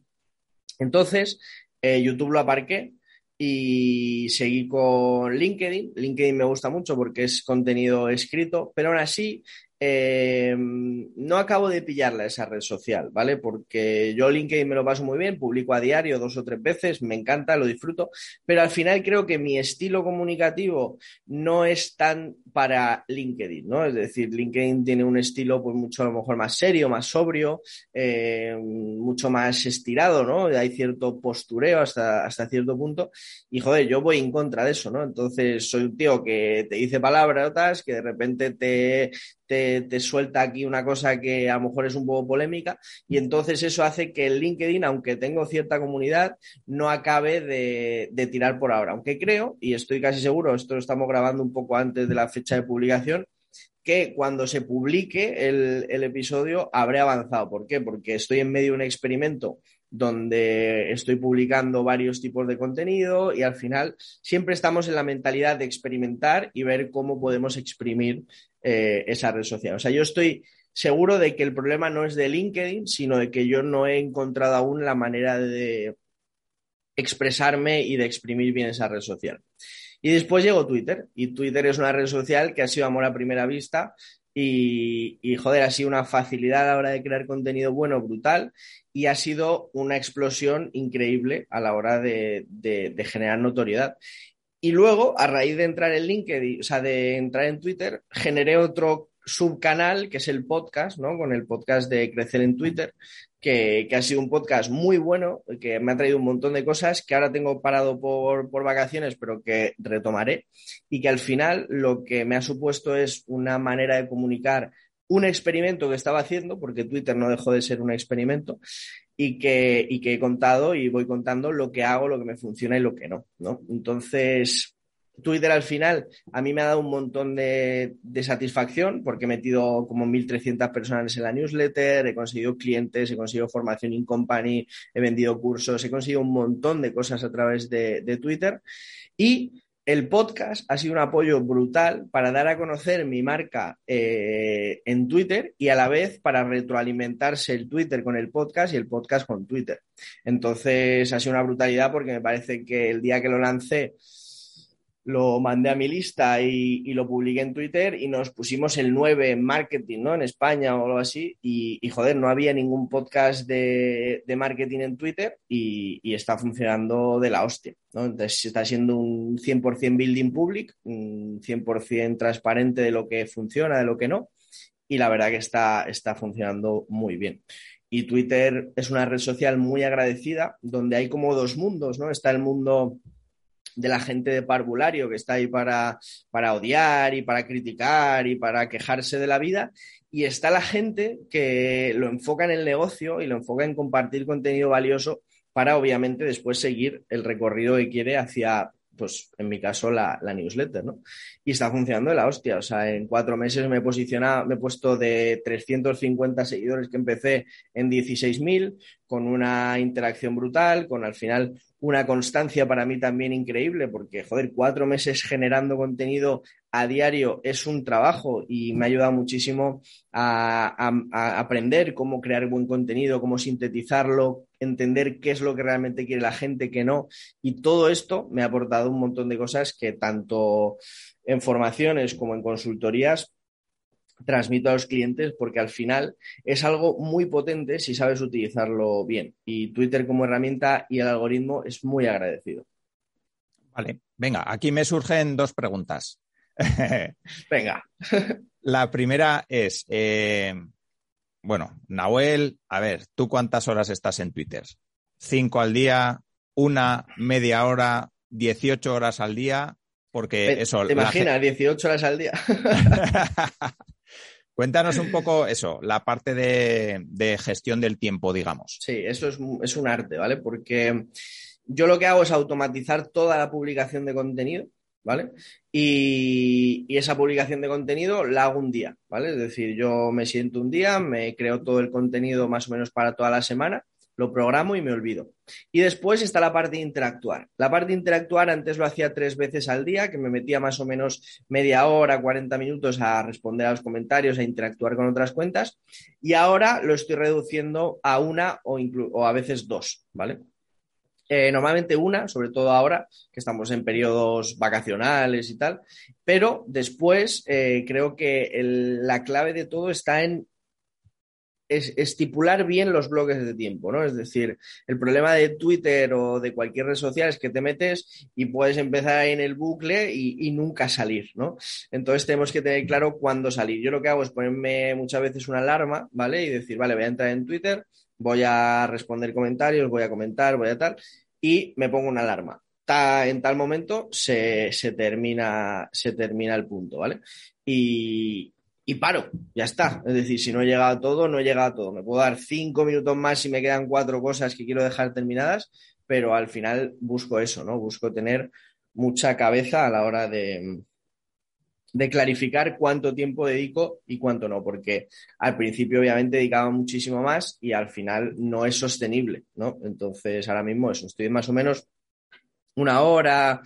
Entonces, eh, YouTube lo aparqué y seguí con LinkedIn. LinkedIn me gusta mucho porque es contenido escrito, pero aún así eh, no acabo de pillarla esa red social, ¿vale? Porque yo LinkedIn me lo paso muy bien, publico a diario dos o tres veces, me encanta, lo disfruto, pero al final creo que mi estilo comunicativo no es tan para LinkedIn, ¿no? Es decir, LinkedIn tiene un estilo pues mucho a lo mejor más serio, más sobrio, eh, mucho más estirado, ¿no? Hay cierto postureo hasta, hasta cierto punto y joder, yo voy en contra de eso, ¿no? Entonces soy un tío que te dice palabras, que de repente te te, suelta aquí una cosa que a lo mejor es un poco polémica y entonces eso hace que el LinkedIn, aunque tengo cierta comunidad, no acabe de, tirar por ahora. Aunque creo, y estoy casi seguro, esto lo estamos grabando un poco antes de la fecha de publicación, que cuando se publique el, el, episodio habré avanzado. ¿Por qué? Porque estoy en medio de un experimento donde estoy publicando varios tipos de contenido y al final siempre estamos en la mentalidad de experimentar y ver cómo podemos exprimir eh, esa red social. O sea, yo estoy seguro de que el problema no es de LinkedIn, sino de que yo no he encontrado aún la manera de expresarme y de exprimir bien esa red social. Y después llegó Twitter, y Twitter es una red social que ha sido amor a primera vista y, joder, ha sido una facilidad a la hora de crear contenido bueno, brutal, y ha sido una explosión increíble a la hora de generar notoriedad. Y luego, a raíz de entrar en LinkedIn, o sea, de entrar en Twitter, generé otro subcanal, que es el podcast, ¿no? Con el podcast de Crecer en Twitter, que, ha sido un podcast muy bueno, que me ha traído un montón de cosas que ahora tengo parado por, por, vacaciones, pero que retomaré, y que al final lo que me ha supuesto es una manera de comunicar un experimento que estaba haciendo, porque Twitter no dejó de ser un experimento, y que, y que he contado y voy contando lo que hago, lo que me funciona y lo que no, ¿no? Entonces, Twitter al final a mí me ha dado un montón de, satisfacción porque he metido como 1.300 personas en la newsletter, he conseguido clientes, he conseguido formación in company, he vendido cursos, he conseguido un montón de cosas a través de, Twitter y el podcast ha sido un apoyo brutal para dar a conocer mi marca eh, en Twitter y a la vez para retroalimentarse el Twitter con el podcast y el podcast con Twitter. Entonces ha sido una brutalidad porque me parece que el día que lo lancé lo mandé a mi lista y, lo publiqué en Twitter y nos pusimos el 9 en marketing, ¿no? En España o algo así. Y, joder, no había ningún podcast de, marketing en Twitter y, está funcionando de la hostia, ¿no? Entonces está siendo un 100% building public, un 100% transparente de lo que funciona, de lo que no. Y la verdad que está, está funcionando muy bien. Y Twitter es una red social muy agradecida, donde hay como dos mundos, ¿no? Está el mundo de la gente de parvulario que está ahí para, para odiar y para criticar y para quejarse de la vida. Y está la gente que lo enfoca en el negocio y lo enfoca en compartir contenido valioso para obviamente después seguir el recorrido que quiere hacia pues en mi caso la, newsletter, ¿no? Y está funcionando de la hostia, o sea, en cuatro meses me he posicionado, me he puesto de 350 seguidores que empecé en 16.000, con una interacción brutal, con al final una constancia para mí también increíble, porque, joder, cuatro meses generando contenido a diario es un trabajo y me ha ayudado muchísimo a, aprender cómo crear buen contenido, cómo sintetizarlo, entender qué es lo que realmente quiere la gente, qué no. Y todo esto me ha aportado un montón de cosas que tanto en formaciones como en consultorías transmito a los clientes porque al final es algo muy potente si sabes utilizarlo bien. Y Twitter como herramienta y el algoritmo es muy agradecido. Vale, venga, aquí me surgen dos preguntas. venga. La primera es, eh, bueno, Nahuel, a ver, ¿tú cuántas horas estás en Twitter? ¿Cinco al día? ¿Una? ¿Media hora? ¿18 horas al día? Porque eso... ¿Te imaginas? 18 horas al día. Cuéntanos un poco eso, la parte de, gestión del tiempo, digamos. Sí, eso es, un arte, ¿vale? Porque yo lo que hago es automatizar toda la publicación de contenido, ¿vale? Y, esa publicación de contenido la hago un día, ¿vale? Es decir, yo me siento un día, me creo todo el contenido más o menos para toda la semana lo programo y me olvido. Y después está la parte de interactuar. La parte de interactuar antes lo hacía tres veces al día, que me metía más o menos media hora, 40 minutos a responder a los comentarios, a interactuar con otras cuentas. Y ahora lo estoy reduciendo a una o, o a veces dos, ¿vale? Eh, normalmente una, sobre todo ahora que estamos en periodos vacacionales y tal, pero después eh, creo que la clave de todo está en es estipular bien los bloques de tiempo, ¿no? Es decir, el problema de Twitter o de cualquier red social es que te metes y puedes empezar en el bucle y, nunca salir, ¿no? Entonces tenemos que tener claro cuándo salir. Yo lo que hago es ponerme muchas veces una alarma, ¿vale? Y decir, vale, voy a entrar en Twitter, voy a responder comentarios, voy a comentar, voy a tal, y me pongo una alarma. en tal momento se, se, termina, se termina el punto, ¿vale? Y, y paro, ya está. Es decir, si no he llegado a todo, no he llegado a todo. Me puedo dar cinco minutos más si me quedan cuatro cosas que quiero dejar terminadas, pero al final busco eso, ¿no? Busco tener mucha cabeza a la hora de, de clarificar cuánto tiempo dedico y cuánto no, porque al principio obviamente dedicaba muchísimo más y al final no es sostenible, ¿no? Entonces ahora mismo eso, estoy más o menos una hora,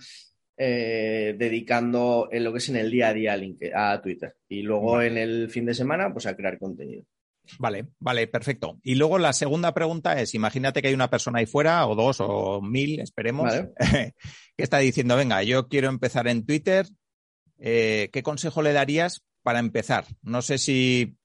eh, dedicando en lo que es en el día a día a Twitter y luego en el fin de semana pues a crear contenido. Vale, vale, perfecto. Y luego la segunda pregunta es, imagínate que hay una persona ahí fuera, o dos, o mil, esperemos, que está diciendo, venga, yo quiero empezar en Twitter, eh, ¿qué consejo le darías para empezar? No sé si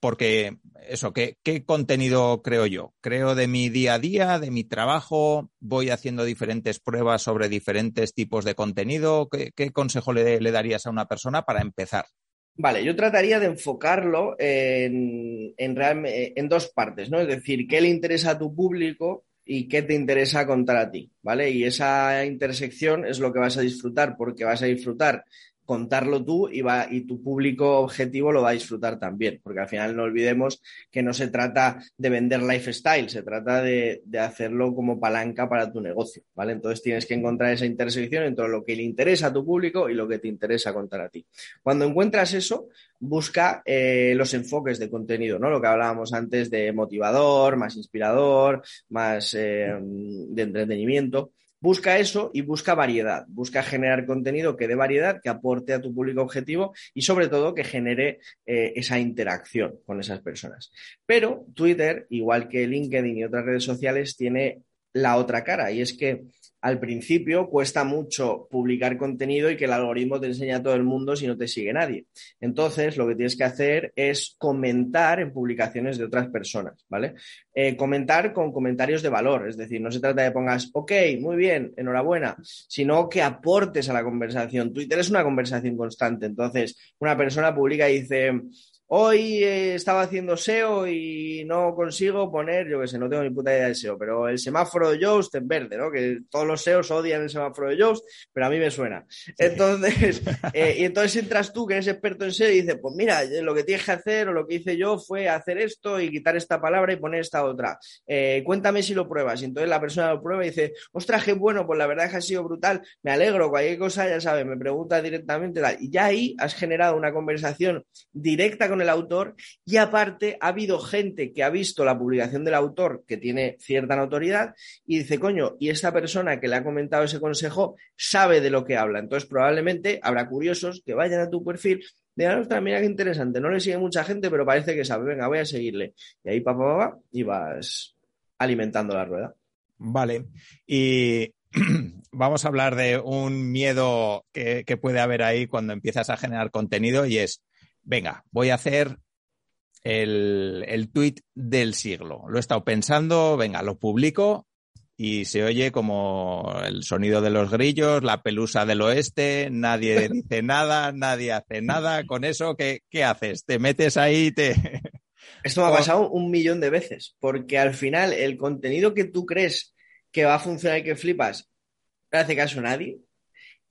porque eso, ¿qué, contenido creo yo? Creo de mi día a día, de mi trabajo, voy haciendo diferentes pruebas sobre diferentes tipos de contenido. ¿Qué, consejo le, darías a una persona para empezar? Vale, yo trataría de enfocarlo en, en dos partes, ¿no? Es decir, qué le interesa a tu público y qué te interesa contar a ti, ¿vale? Y esa intersección es lo que vas a disfrutar, porque vas a disfrutar contarlo tú y, va, y tu público objetivo lo va a disfrutar también, porque al final no olvidemos que no se trata de vender lifestyle, se trata de, de, hacerlo como palanca para tu negocio, ¿vale? Entonces tienes que encontrar esa intersección entre lo que le interesa a tu público y lo que te interesa contar a ti. Cuando encuentras eso, busca eh, los enfoques de contenido, ¿no? Lo que hablábamos antes de motivador, más inspirador, más eh, de entretenimiento. Busca eso y busca variedad, busca generar contenido que dé variedad, que aporte a tu público objetivo y sobre todo que genere eh, esa interacción con esas personas. Pero Twitter, igual que LinkedIn y otras redes sociales, tiene la otra cara y es que al principio cuesta mucho publicar contenido y que el algoritmo te enseña a todo el mundo si no te sigue nadie. Entonces, lo que tienes que hacer es comentar en publicaciones de otras personas, ¿vale? Eh, comentar con comentarios de valor, es decir, no se trata de pongas, ok, muy bien, enhorabuena, sino que aportes a la conversación. Twitter es una conversación constante, entonces una persona publica y dice, Hoy eh, estaba haciendo SEO y no consigo poner, yo que sé, no tengo ni puta idea de SEO, pero el semáforo de Yoast en verde, ¿no? Que todos los SEOs odian el semáforo de Yoast, pero a mí me suena. Entonces, eh, y entonces entras tú, que eres experto en SEO, y dices, pues mira, eh, lo que tienes que hacer o lo que hice yo fue hacer esto y quitar esta palabra y poner esta otra. cuéntame si lo pruebas. Y entonces la persona lo prueba y dice, ostras, qué bueno, pues la verdad es que ha sido brutal, me alegro, cualquier cosa, ya sabes, me pregunta directamente, tal. Y ya ahí has generado una conversación directa con el autor y aparte ha habido gente que ha visto la publicación del autor que tiene cierta notoriedad y dice, coño, y esta persona que le ha comentado ese consejo sabe de lo que habla. Entonces probablemente habrá curiosos que vayan a tu perfil digan, ostras, mira qué interesante, no le sigue mucha gente, pero parece que sabe, venga, voy a seguirle. Y ahí, papá, papá, y vas alimentando la rueda. Vale. Y vamos a hablar de un miedo que, puede haber ahí cuando empiezas a generar contenido y es venga, voy a hacer el, el tweet del siglo. Lo he estado pensando, venga, lo publico y se oye como el sonido de los grillos, la pelusa del oeste, nadie dice nada, nadie hace nada. Con eso, ¿qué, qué haces? ¿Te metes ahí? Te... Esto me ha pasado un millón de veces, porque al final el contenido que tú crees que va a funcionar y que flipas, no hace caso a nadie.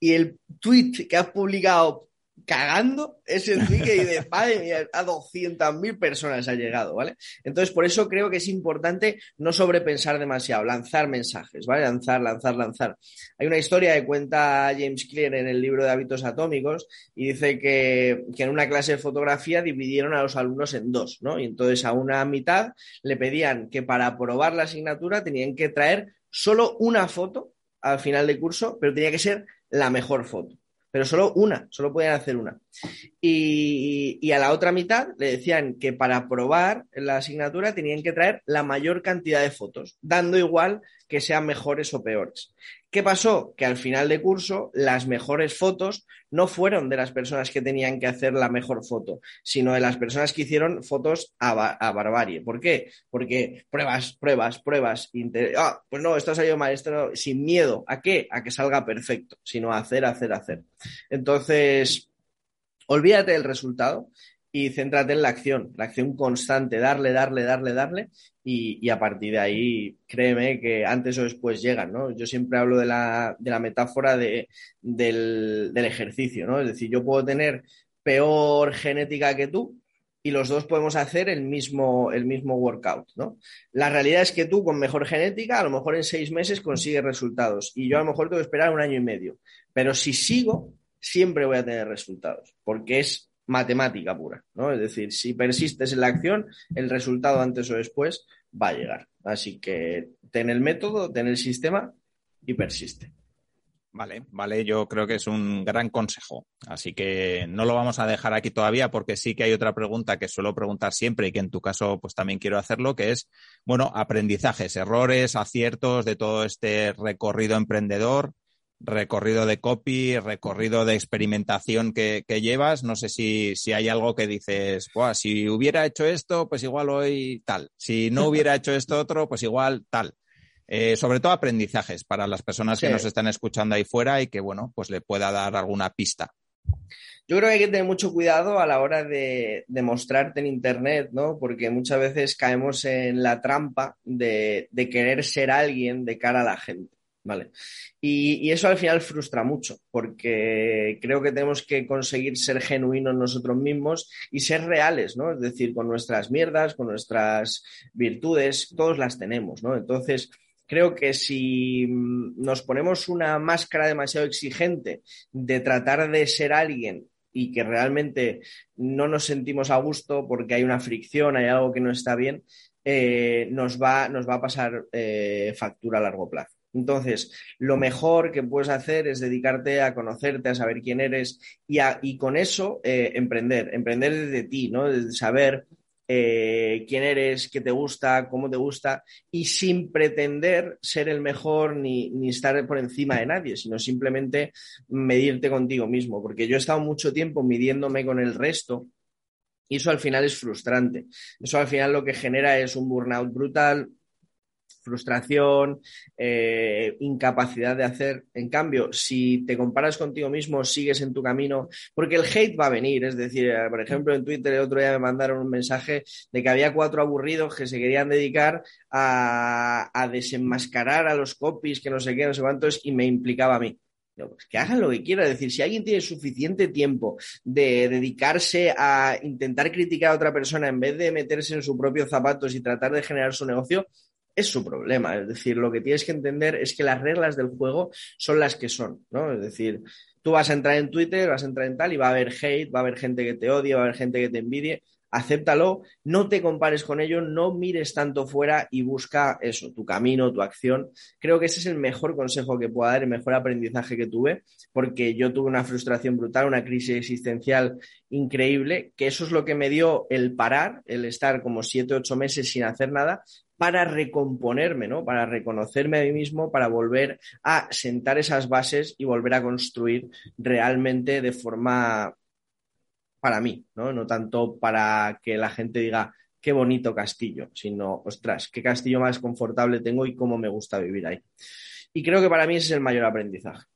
Y el tweet que has publicado cagando ese tweet y de, madre mía, a 200.000 personas ha llegado, ¿vale? Entonces, por eso creo que es importante no sobrepensar demasiado, lanzar mensajes, ¿vale? Lanzar, lanzar, lanzar. Hay una historia que cuenta James Clear en el libro de hábitos atómicos y dice que, que en una clase de fotografía dividieron a los alumnos en dos, ¿no? Y entonces a una mitad le pedían que para aprobar la asignatura tenían que traer solo una foto al final del curso, pero tenía que ser la mejor foto pero solo una, solo podían hacer una. Y, y, a la otra mitad le decían que para aprobar la asignatura tenían que traer la mayor cantidad de fotos, dando igual que sean mejores o peores. ¿Qué pasó? Que al final de curso las mejores fotos no fueron de las personas que tenían que hacer la mejor foto, sino de las personas que hicieron fotos a, barbarie. ¿Por qué? Porque pruebas, pruebas, pruebas. Ah, pues no, esto ha salido mal, esto no, sin miedo. ¿A qué? A que salga perfecto, sino a hacer, hacer, hacer. Entonces, olvídate del resultado y céntrate en la acción, la acción constante, darle, darle, darle, darle y, a partir de ahí, créeme que antes o después llegan, ¿no? Yo siempre hablo de la, de la metáfora de, del, del ejercicio, ¿no? Es decir, yo puedo tener peor genética que tú, y los dos podemos hacer el mismo, el mismo workout, ¿no? La realidad es que tú con mejor genética, a lo mejor en seis meses consigues resultados y yo a lo mejor tengo que esperar un año y medio. Pero si sigo, siempre voy a tener resultados, porque es matemática pura, ¿no? Es decir, si persistes en la acción, el resultado antes o después va a llegar. Así que ten el método, ten el sistema y persiste. Vale, vale, yo creo que es un gran consejo. Así que no lo vamos a dejar aquí todavía porque sí que hay otra pregunta que suelo preguntar siempre y que en tu caso pues también quiero hacerlo, que es, bueno, aprendizajes, errores, aciertos de todo este recorrido emprendedor recorrido de copy, recorrido de experimentación que, llevas. No sé si, si, hay algo que dices, si hubiera hecho esto, pues igual hoy tal. Si no hubiera hecho esto otro, pues igual tal. Eh, sobre todo aprendizajes para las personas que nos están escuchando ahí fuera y que, bueno, pues le pueda dar alguna pista. Yo creo que hay que tener mucho cuidado a la hora de, mostrarte en Internet, ¿no? Porque muchas veces caemos en la trampa de, querer ser alguien de cara a la gente. ¿Vale? Y, eso al final frustra mucho, porque creo que tenemos que conseguir ser genuinos nosotros mismos y ser reales, ¿no? Es decir, con nuestras mierdas, con nuestras virtudes, todos las tenemos, ¿no? Entonces, creo que si mm, nos ponemos una máscara demasiado exigente de tratar de ser alguien y que realmente no nos sentimos a gusto porque hay una fricción, hay algo que no está bien, eh, nos, va, nos va a pasar eh, factura a largo plazo. Entonces, lo mejor que puedes hacer es dedicarte a conocerte, a saber quién eres y, y con eso eh, emprender, emprender desde ti, ¿no? Desde saber eh, quién eres, qué te gusta, cómo te gusta, y sin pretender ser el mejor ni, ni, estar por encima de nadie, sino simplemente medirte contigo mismo, porque yo he estado mucho tiempo midiéndome con el resto. Y eso al final es frustrante. Eso al final lo que genera es un burnout brutal, frustración, eh, incapacidad de hacer. En cambio, si te comparas contigo mismo, sigues en tu camino, porque el hate va a venir. Es decir, eh, por ejemplo, en Twitter el otro día me mandaron un mensaje de que había cuatro aburridos que se querían dedicar a, desenmascarar a los copies, que no sé qué, no sé cuántos, y me implicaba a mí. Pues que hagan lo que quieran. Es decir, si alguien tiene suficiente tiempo de dedicarse a intentar criticar a otra persona en vez de meterse en sus propios zapatos y tratar de generar su negocio, es su problema. Es decir, lo que tienes que entender es que las reglas del juego son las que son, ¿no? Es decir, tú vas a entrar en Twitter, vas a entrar en tal y va a haber hate, va a haber gente que te odie, va a haber gente que te envidie. Acéptalo, no te compares con ellos, no mires tanto fuera y busca eso, tu camino, tu acción. Creo que ese es el mejor consejo que puedo dar, el mejor aprendizaje que tuve, porque yo tuve una frustración brutal, una crisis existencial increíble, que eso es lo que me dio el parar, el estar como siete, ocho meses sin hacer nada, para recomponerme, ¿no? Para reconocerme a mí mismo, para volver a sentar esas bases y volver a construir realmente de forma para mí, ¿no? No tanto para que la gente diga qué bonito castillo, sino, ostras, qué castillo más confortable tengo y cómo me gusta vivir ahí. Y creo que para mí ese es el mayor aprendizaje.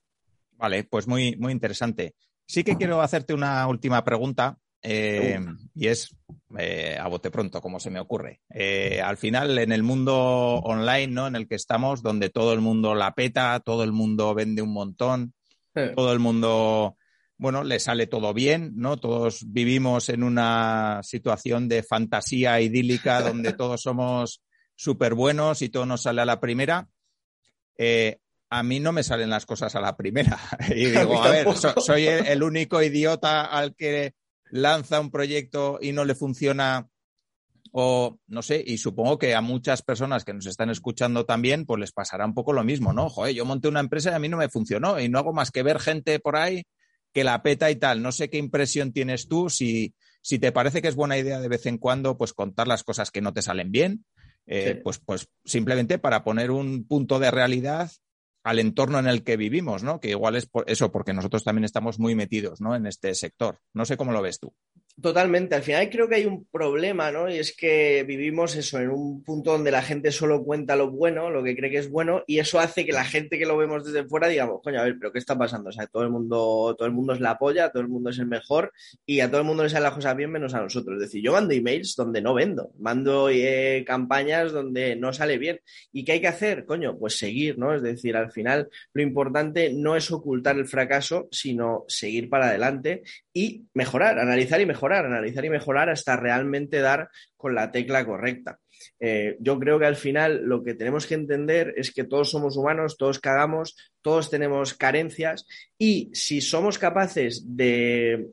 Vale, pues muy, muy interesante. Sí que quiero hacerte una última pregunta eh, y es eh, a bote pronto, como se me ocurre. Eh, al final, en el mundo online, ¿no? En el que estamos, donde todo el mundo la peta, todo el mundo vende un montón, todo el mundo, bueno, le sale todo bien, ¿no? Todos vivimos en una situación de fantasía idílica donde todos somos súper buenos y todo nos sale a la primera. a mí no me salen las cosas a la primera. y digo, a, ver, soy el único idiota al que lanza un proyecto y no le funciona o no sé, y supongo que a muchas personas que nos están escuchando también, pues les pasará un poco lo mismo, ¿no? Joder, yo monté una empresa y a mí no me funcionó y no hago más que ver gente por ahí que la peta y tal. No sé qué impresión tienes tú, si, si te parece que es buena idea de vez en cuando, pues contar las cosas que no te salen bien, eh, pues, pues simplemente para poner un punto de realidad al entorno en el que vivimos, ¿no? Que igual es por eso, porque nosotros también estamos muy metidos, ¿no? En este sector. No sé cómo lo ves tú. Totalmente. Al final creo que hay un problema, ¿no? Y es que vivimos eso en un punto donde la gente solo cuenta lo bueno, lo que cree que es bueno, y eso hace que la gente que lo vemos desde fuera digamos, coño, a ver, pero ¿qué está pasando? O sea, todo el mundo, todo el mundo es la polla, todo el mundo es el mejor, y a todo el mundo le salen las cosas bien menos a nosotros. Es decir, yo mando emails donde no vendo, mando eh, campañas donde no sale bien. ¿Y qué hay que hacer? Coño, pues seguir, ¿no? Es decir, al final lo importante no es ocultar el fracaso, sino seguir para adelante y mejorar, analizar y mejorar, analizar y mejorar hasta realmente dar con la tecla correcta. Eh, yo creo que al final lo que tenemos que entender es que todos somos humanos, todos cagamos, todos tenemos carencias y si somos capaces de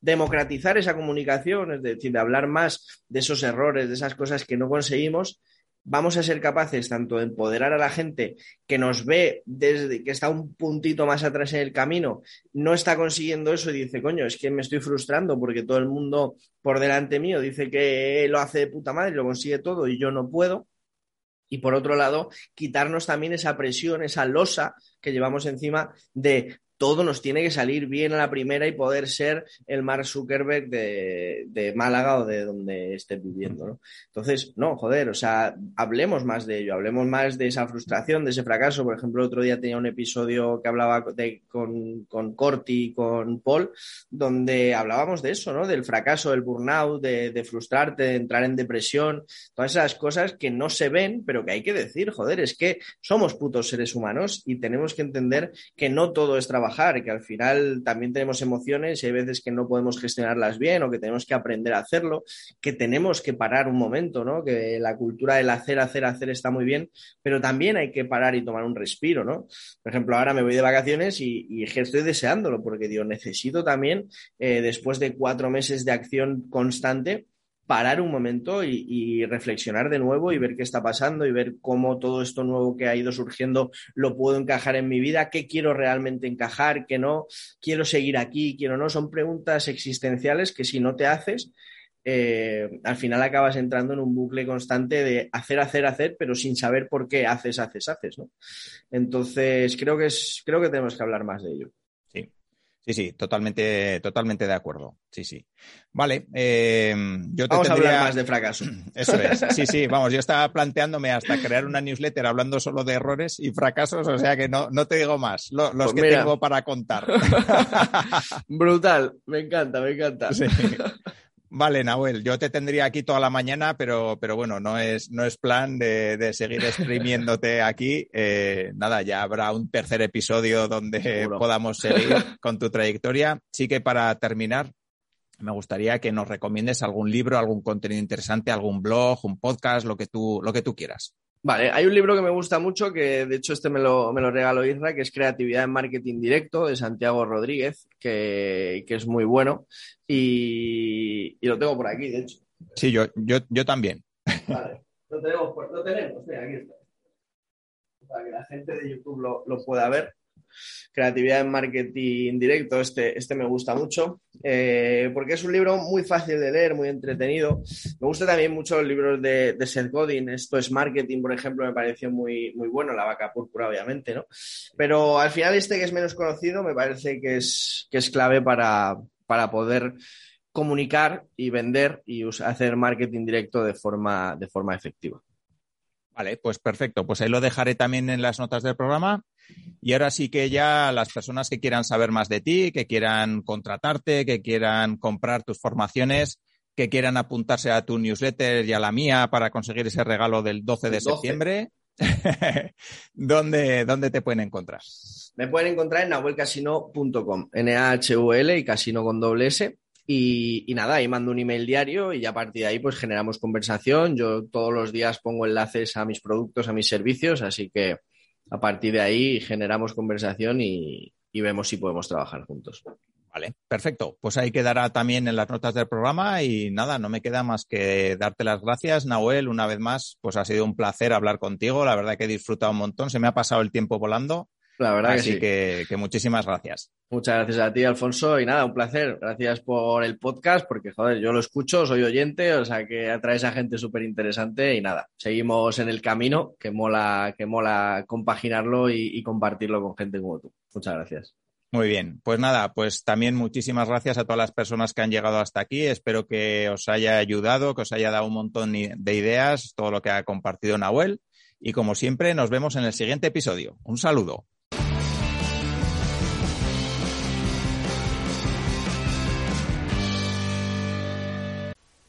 democratizar esa comunicación, es decir, de hablar más de esos errores, de esas cosas que no conseguimos, vamos a ser capaces tanto de empoderar a la gente que nos ve desde que está un puntito más atrás en el camino, no está consiguiendo eso y dice, coño, es que me estoy frustrando porque todo el mundo por delante mío dice que lo hace de puta madre, lo consigue todo y yo no puedo. Y por otro lado, quitarnos también esa presión, esa losa que llevamos encima de todo nos tiene que salir bien a la primera y poder ser el Mark Zuckerberg de, Málaga o de donde estés viviendo, ¿no? Entonces, no, joder, o sea, hablemos más de ello, hablemos más de esa frustración, de ese fracaso. Por ejemplo, otro día tenía un episodio que hablaba con, con Corti y con Paul, donde hablábamos de eso, ¿no? Del fracaso, del burnout, de, frustrarte, de entrar en depresión, todas esas cosas que no se ven, pero que hay que decir, joder, es que somos putos seres humanos y tenemos que entender que no todo es que al final también tenemos emociones y hay veces que no podemos gestionarlas bien o que tenemos que aprender a hacerlo, que tenemos que parar un momento, ¿no? Que la cultura del hacer, hacer, hacer está muy bien, pero también hay que parar y tomar un respiro, ¿no? Por ejemplo, ahora me voy de vacaciones y, y estoy deseándolo porque, digo, necesito también, eh, después de cuatro meses de acción constante, parar un momento y, reflexionar de nuevo y ver qué está pasando y ver cómo todo esto nuevo que ha ido surgiendo lo puedo encajar en mi vida, qué quiero realmente encajar, qué no, quiero seguir aquí, quiero no. Son preguntas existenciales que si no te haces, eh, al final acabas entrando en un bucle constante de hacer, hacer, hacer, pero sin saber por qué haces, haces, haces, ¿no? Entonces, creo que, es, creo que tenemos que hablar más de ello. Sí, sí, totalmente, totalmente de acuerdo. Sí, sí. Vale, eh, yo te Vamos tendría... a hablar más de fracaso. Eso es. Sí, sí, vamos, yo estaba planteándome hasta crear una newsletter hablando solo de errores y fracasos, o sea que no, no te digo más, lo, los pues que mira. tengo para contar. Brutal, me encanta, me encanta. Sí. Vale, Nahuel, yo te tendría aquí toda la mañana, pero, pero bueno, no es, no es plan de, de seguir exprimiéndote aquí. Eh, nada, ya habrá un tercer episodio donde Seguro. podamos seguir con tu trayectoria. Sí que para terminar, me gustaría que nos recomiendes algún libro, algún contenido interesante, algún blog, un podcast, lo que tú, lo que tú quieras. Vale, hay un libro que me gusta mucho, que de hecho este me lo, me lo regaló Isra, que es Creatividad en Marketing Directo, de Santiago Rodríguez, que, que es muy bueno. Y, y, lo tengo por aquí, de hecho. Sí, yo, yo, yo también. Vale, lo tenemos, lo tenemos, mira, aquí está. Para que la gente de YouTube lo, lo pueda ver. Creatividad en Marketing Directo, este, este me gusta mucho, eh, porque es un libro muy fácil de leer, muy entretenido. Me gusta también mucho los libros de, de Seth Godin, esto es Marketing, por ejemplo, me pareció muy, muy bueno, La vaca púrpura, obviamente, ¿no? Pero al final este que es menos conocido me parece que es, que es clave para, para poder comunicar y vender y hacer marketing directo de forma, de forma efectiva. Vale, pues perfecto. Pues ahí lo dejaré también en las notas del programa. Y ahora sí que ya las personas que quieran saber más de ti, que quieran contratarte, que quieran comprar tus formaciones, que quieran apuntarse a tu newsletter y a la mía para conseguir ese regalo del 12 de 12. septiembre, ¿Dónde, ¿dónde te pueden encontrar? Me pueden encontrar en nahuelcasino.com, N-A-H-U-L y casino con doble S. Y, nada, ahí mando un email diario y ya a partir de ahí pues generamos conversación. Yo todos los días pongo enlaces a mis productos, a mis servicios, así que a partir de ahí generamos conversación y, y vemos si podemos trabajar juntos. Vale, perfecto. Pues ahí quedará también en las notas del programa y nada, no me queda más que darte las gracias, Nahuel, una vez más. Pues ha sido un placer hablar contigo. La verdad que he disfrutado un montón. Se me ha pasado el tiempo volando. La verdad Así que, sí. que, que, muchísimas gracias. Muchas gracias a ti, Alfonso. Y nada, un placer. Gracias por el podcast, porque, joder, yo lo escucho, soy oyente, o sea que atraes a gente súper interesante. Y nada, seguimos en el camino, que mola, que mola compaginarlo y, y compartirlo con gente como tú. Muchas gracias. Muy bien, pues nada, pues también muchísimas gracias a todas las personas que han llegado hasta aquí. Espero que os haya ayudado, que os haya dado un montón de ideas, todo lo que ha compartido Nahuel. Y como siempre, nos vemos en el siguiente episodio. Un saludo.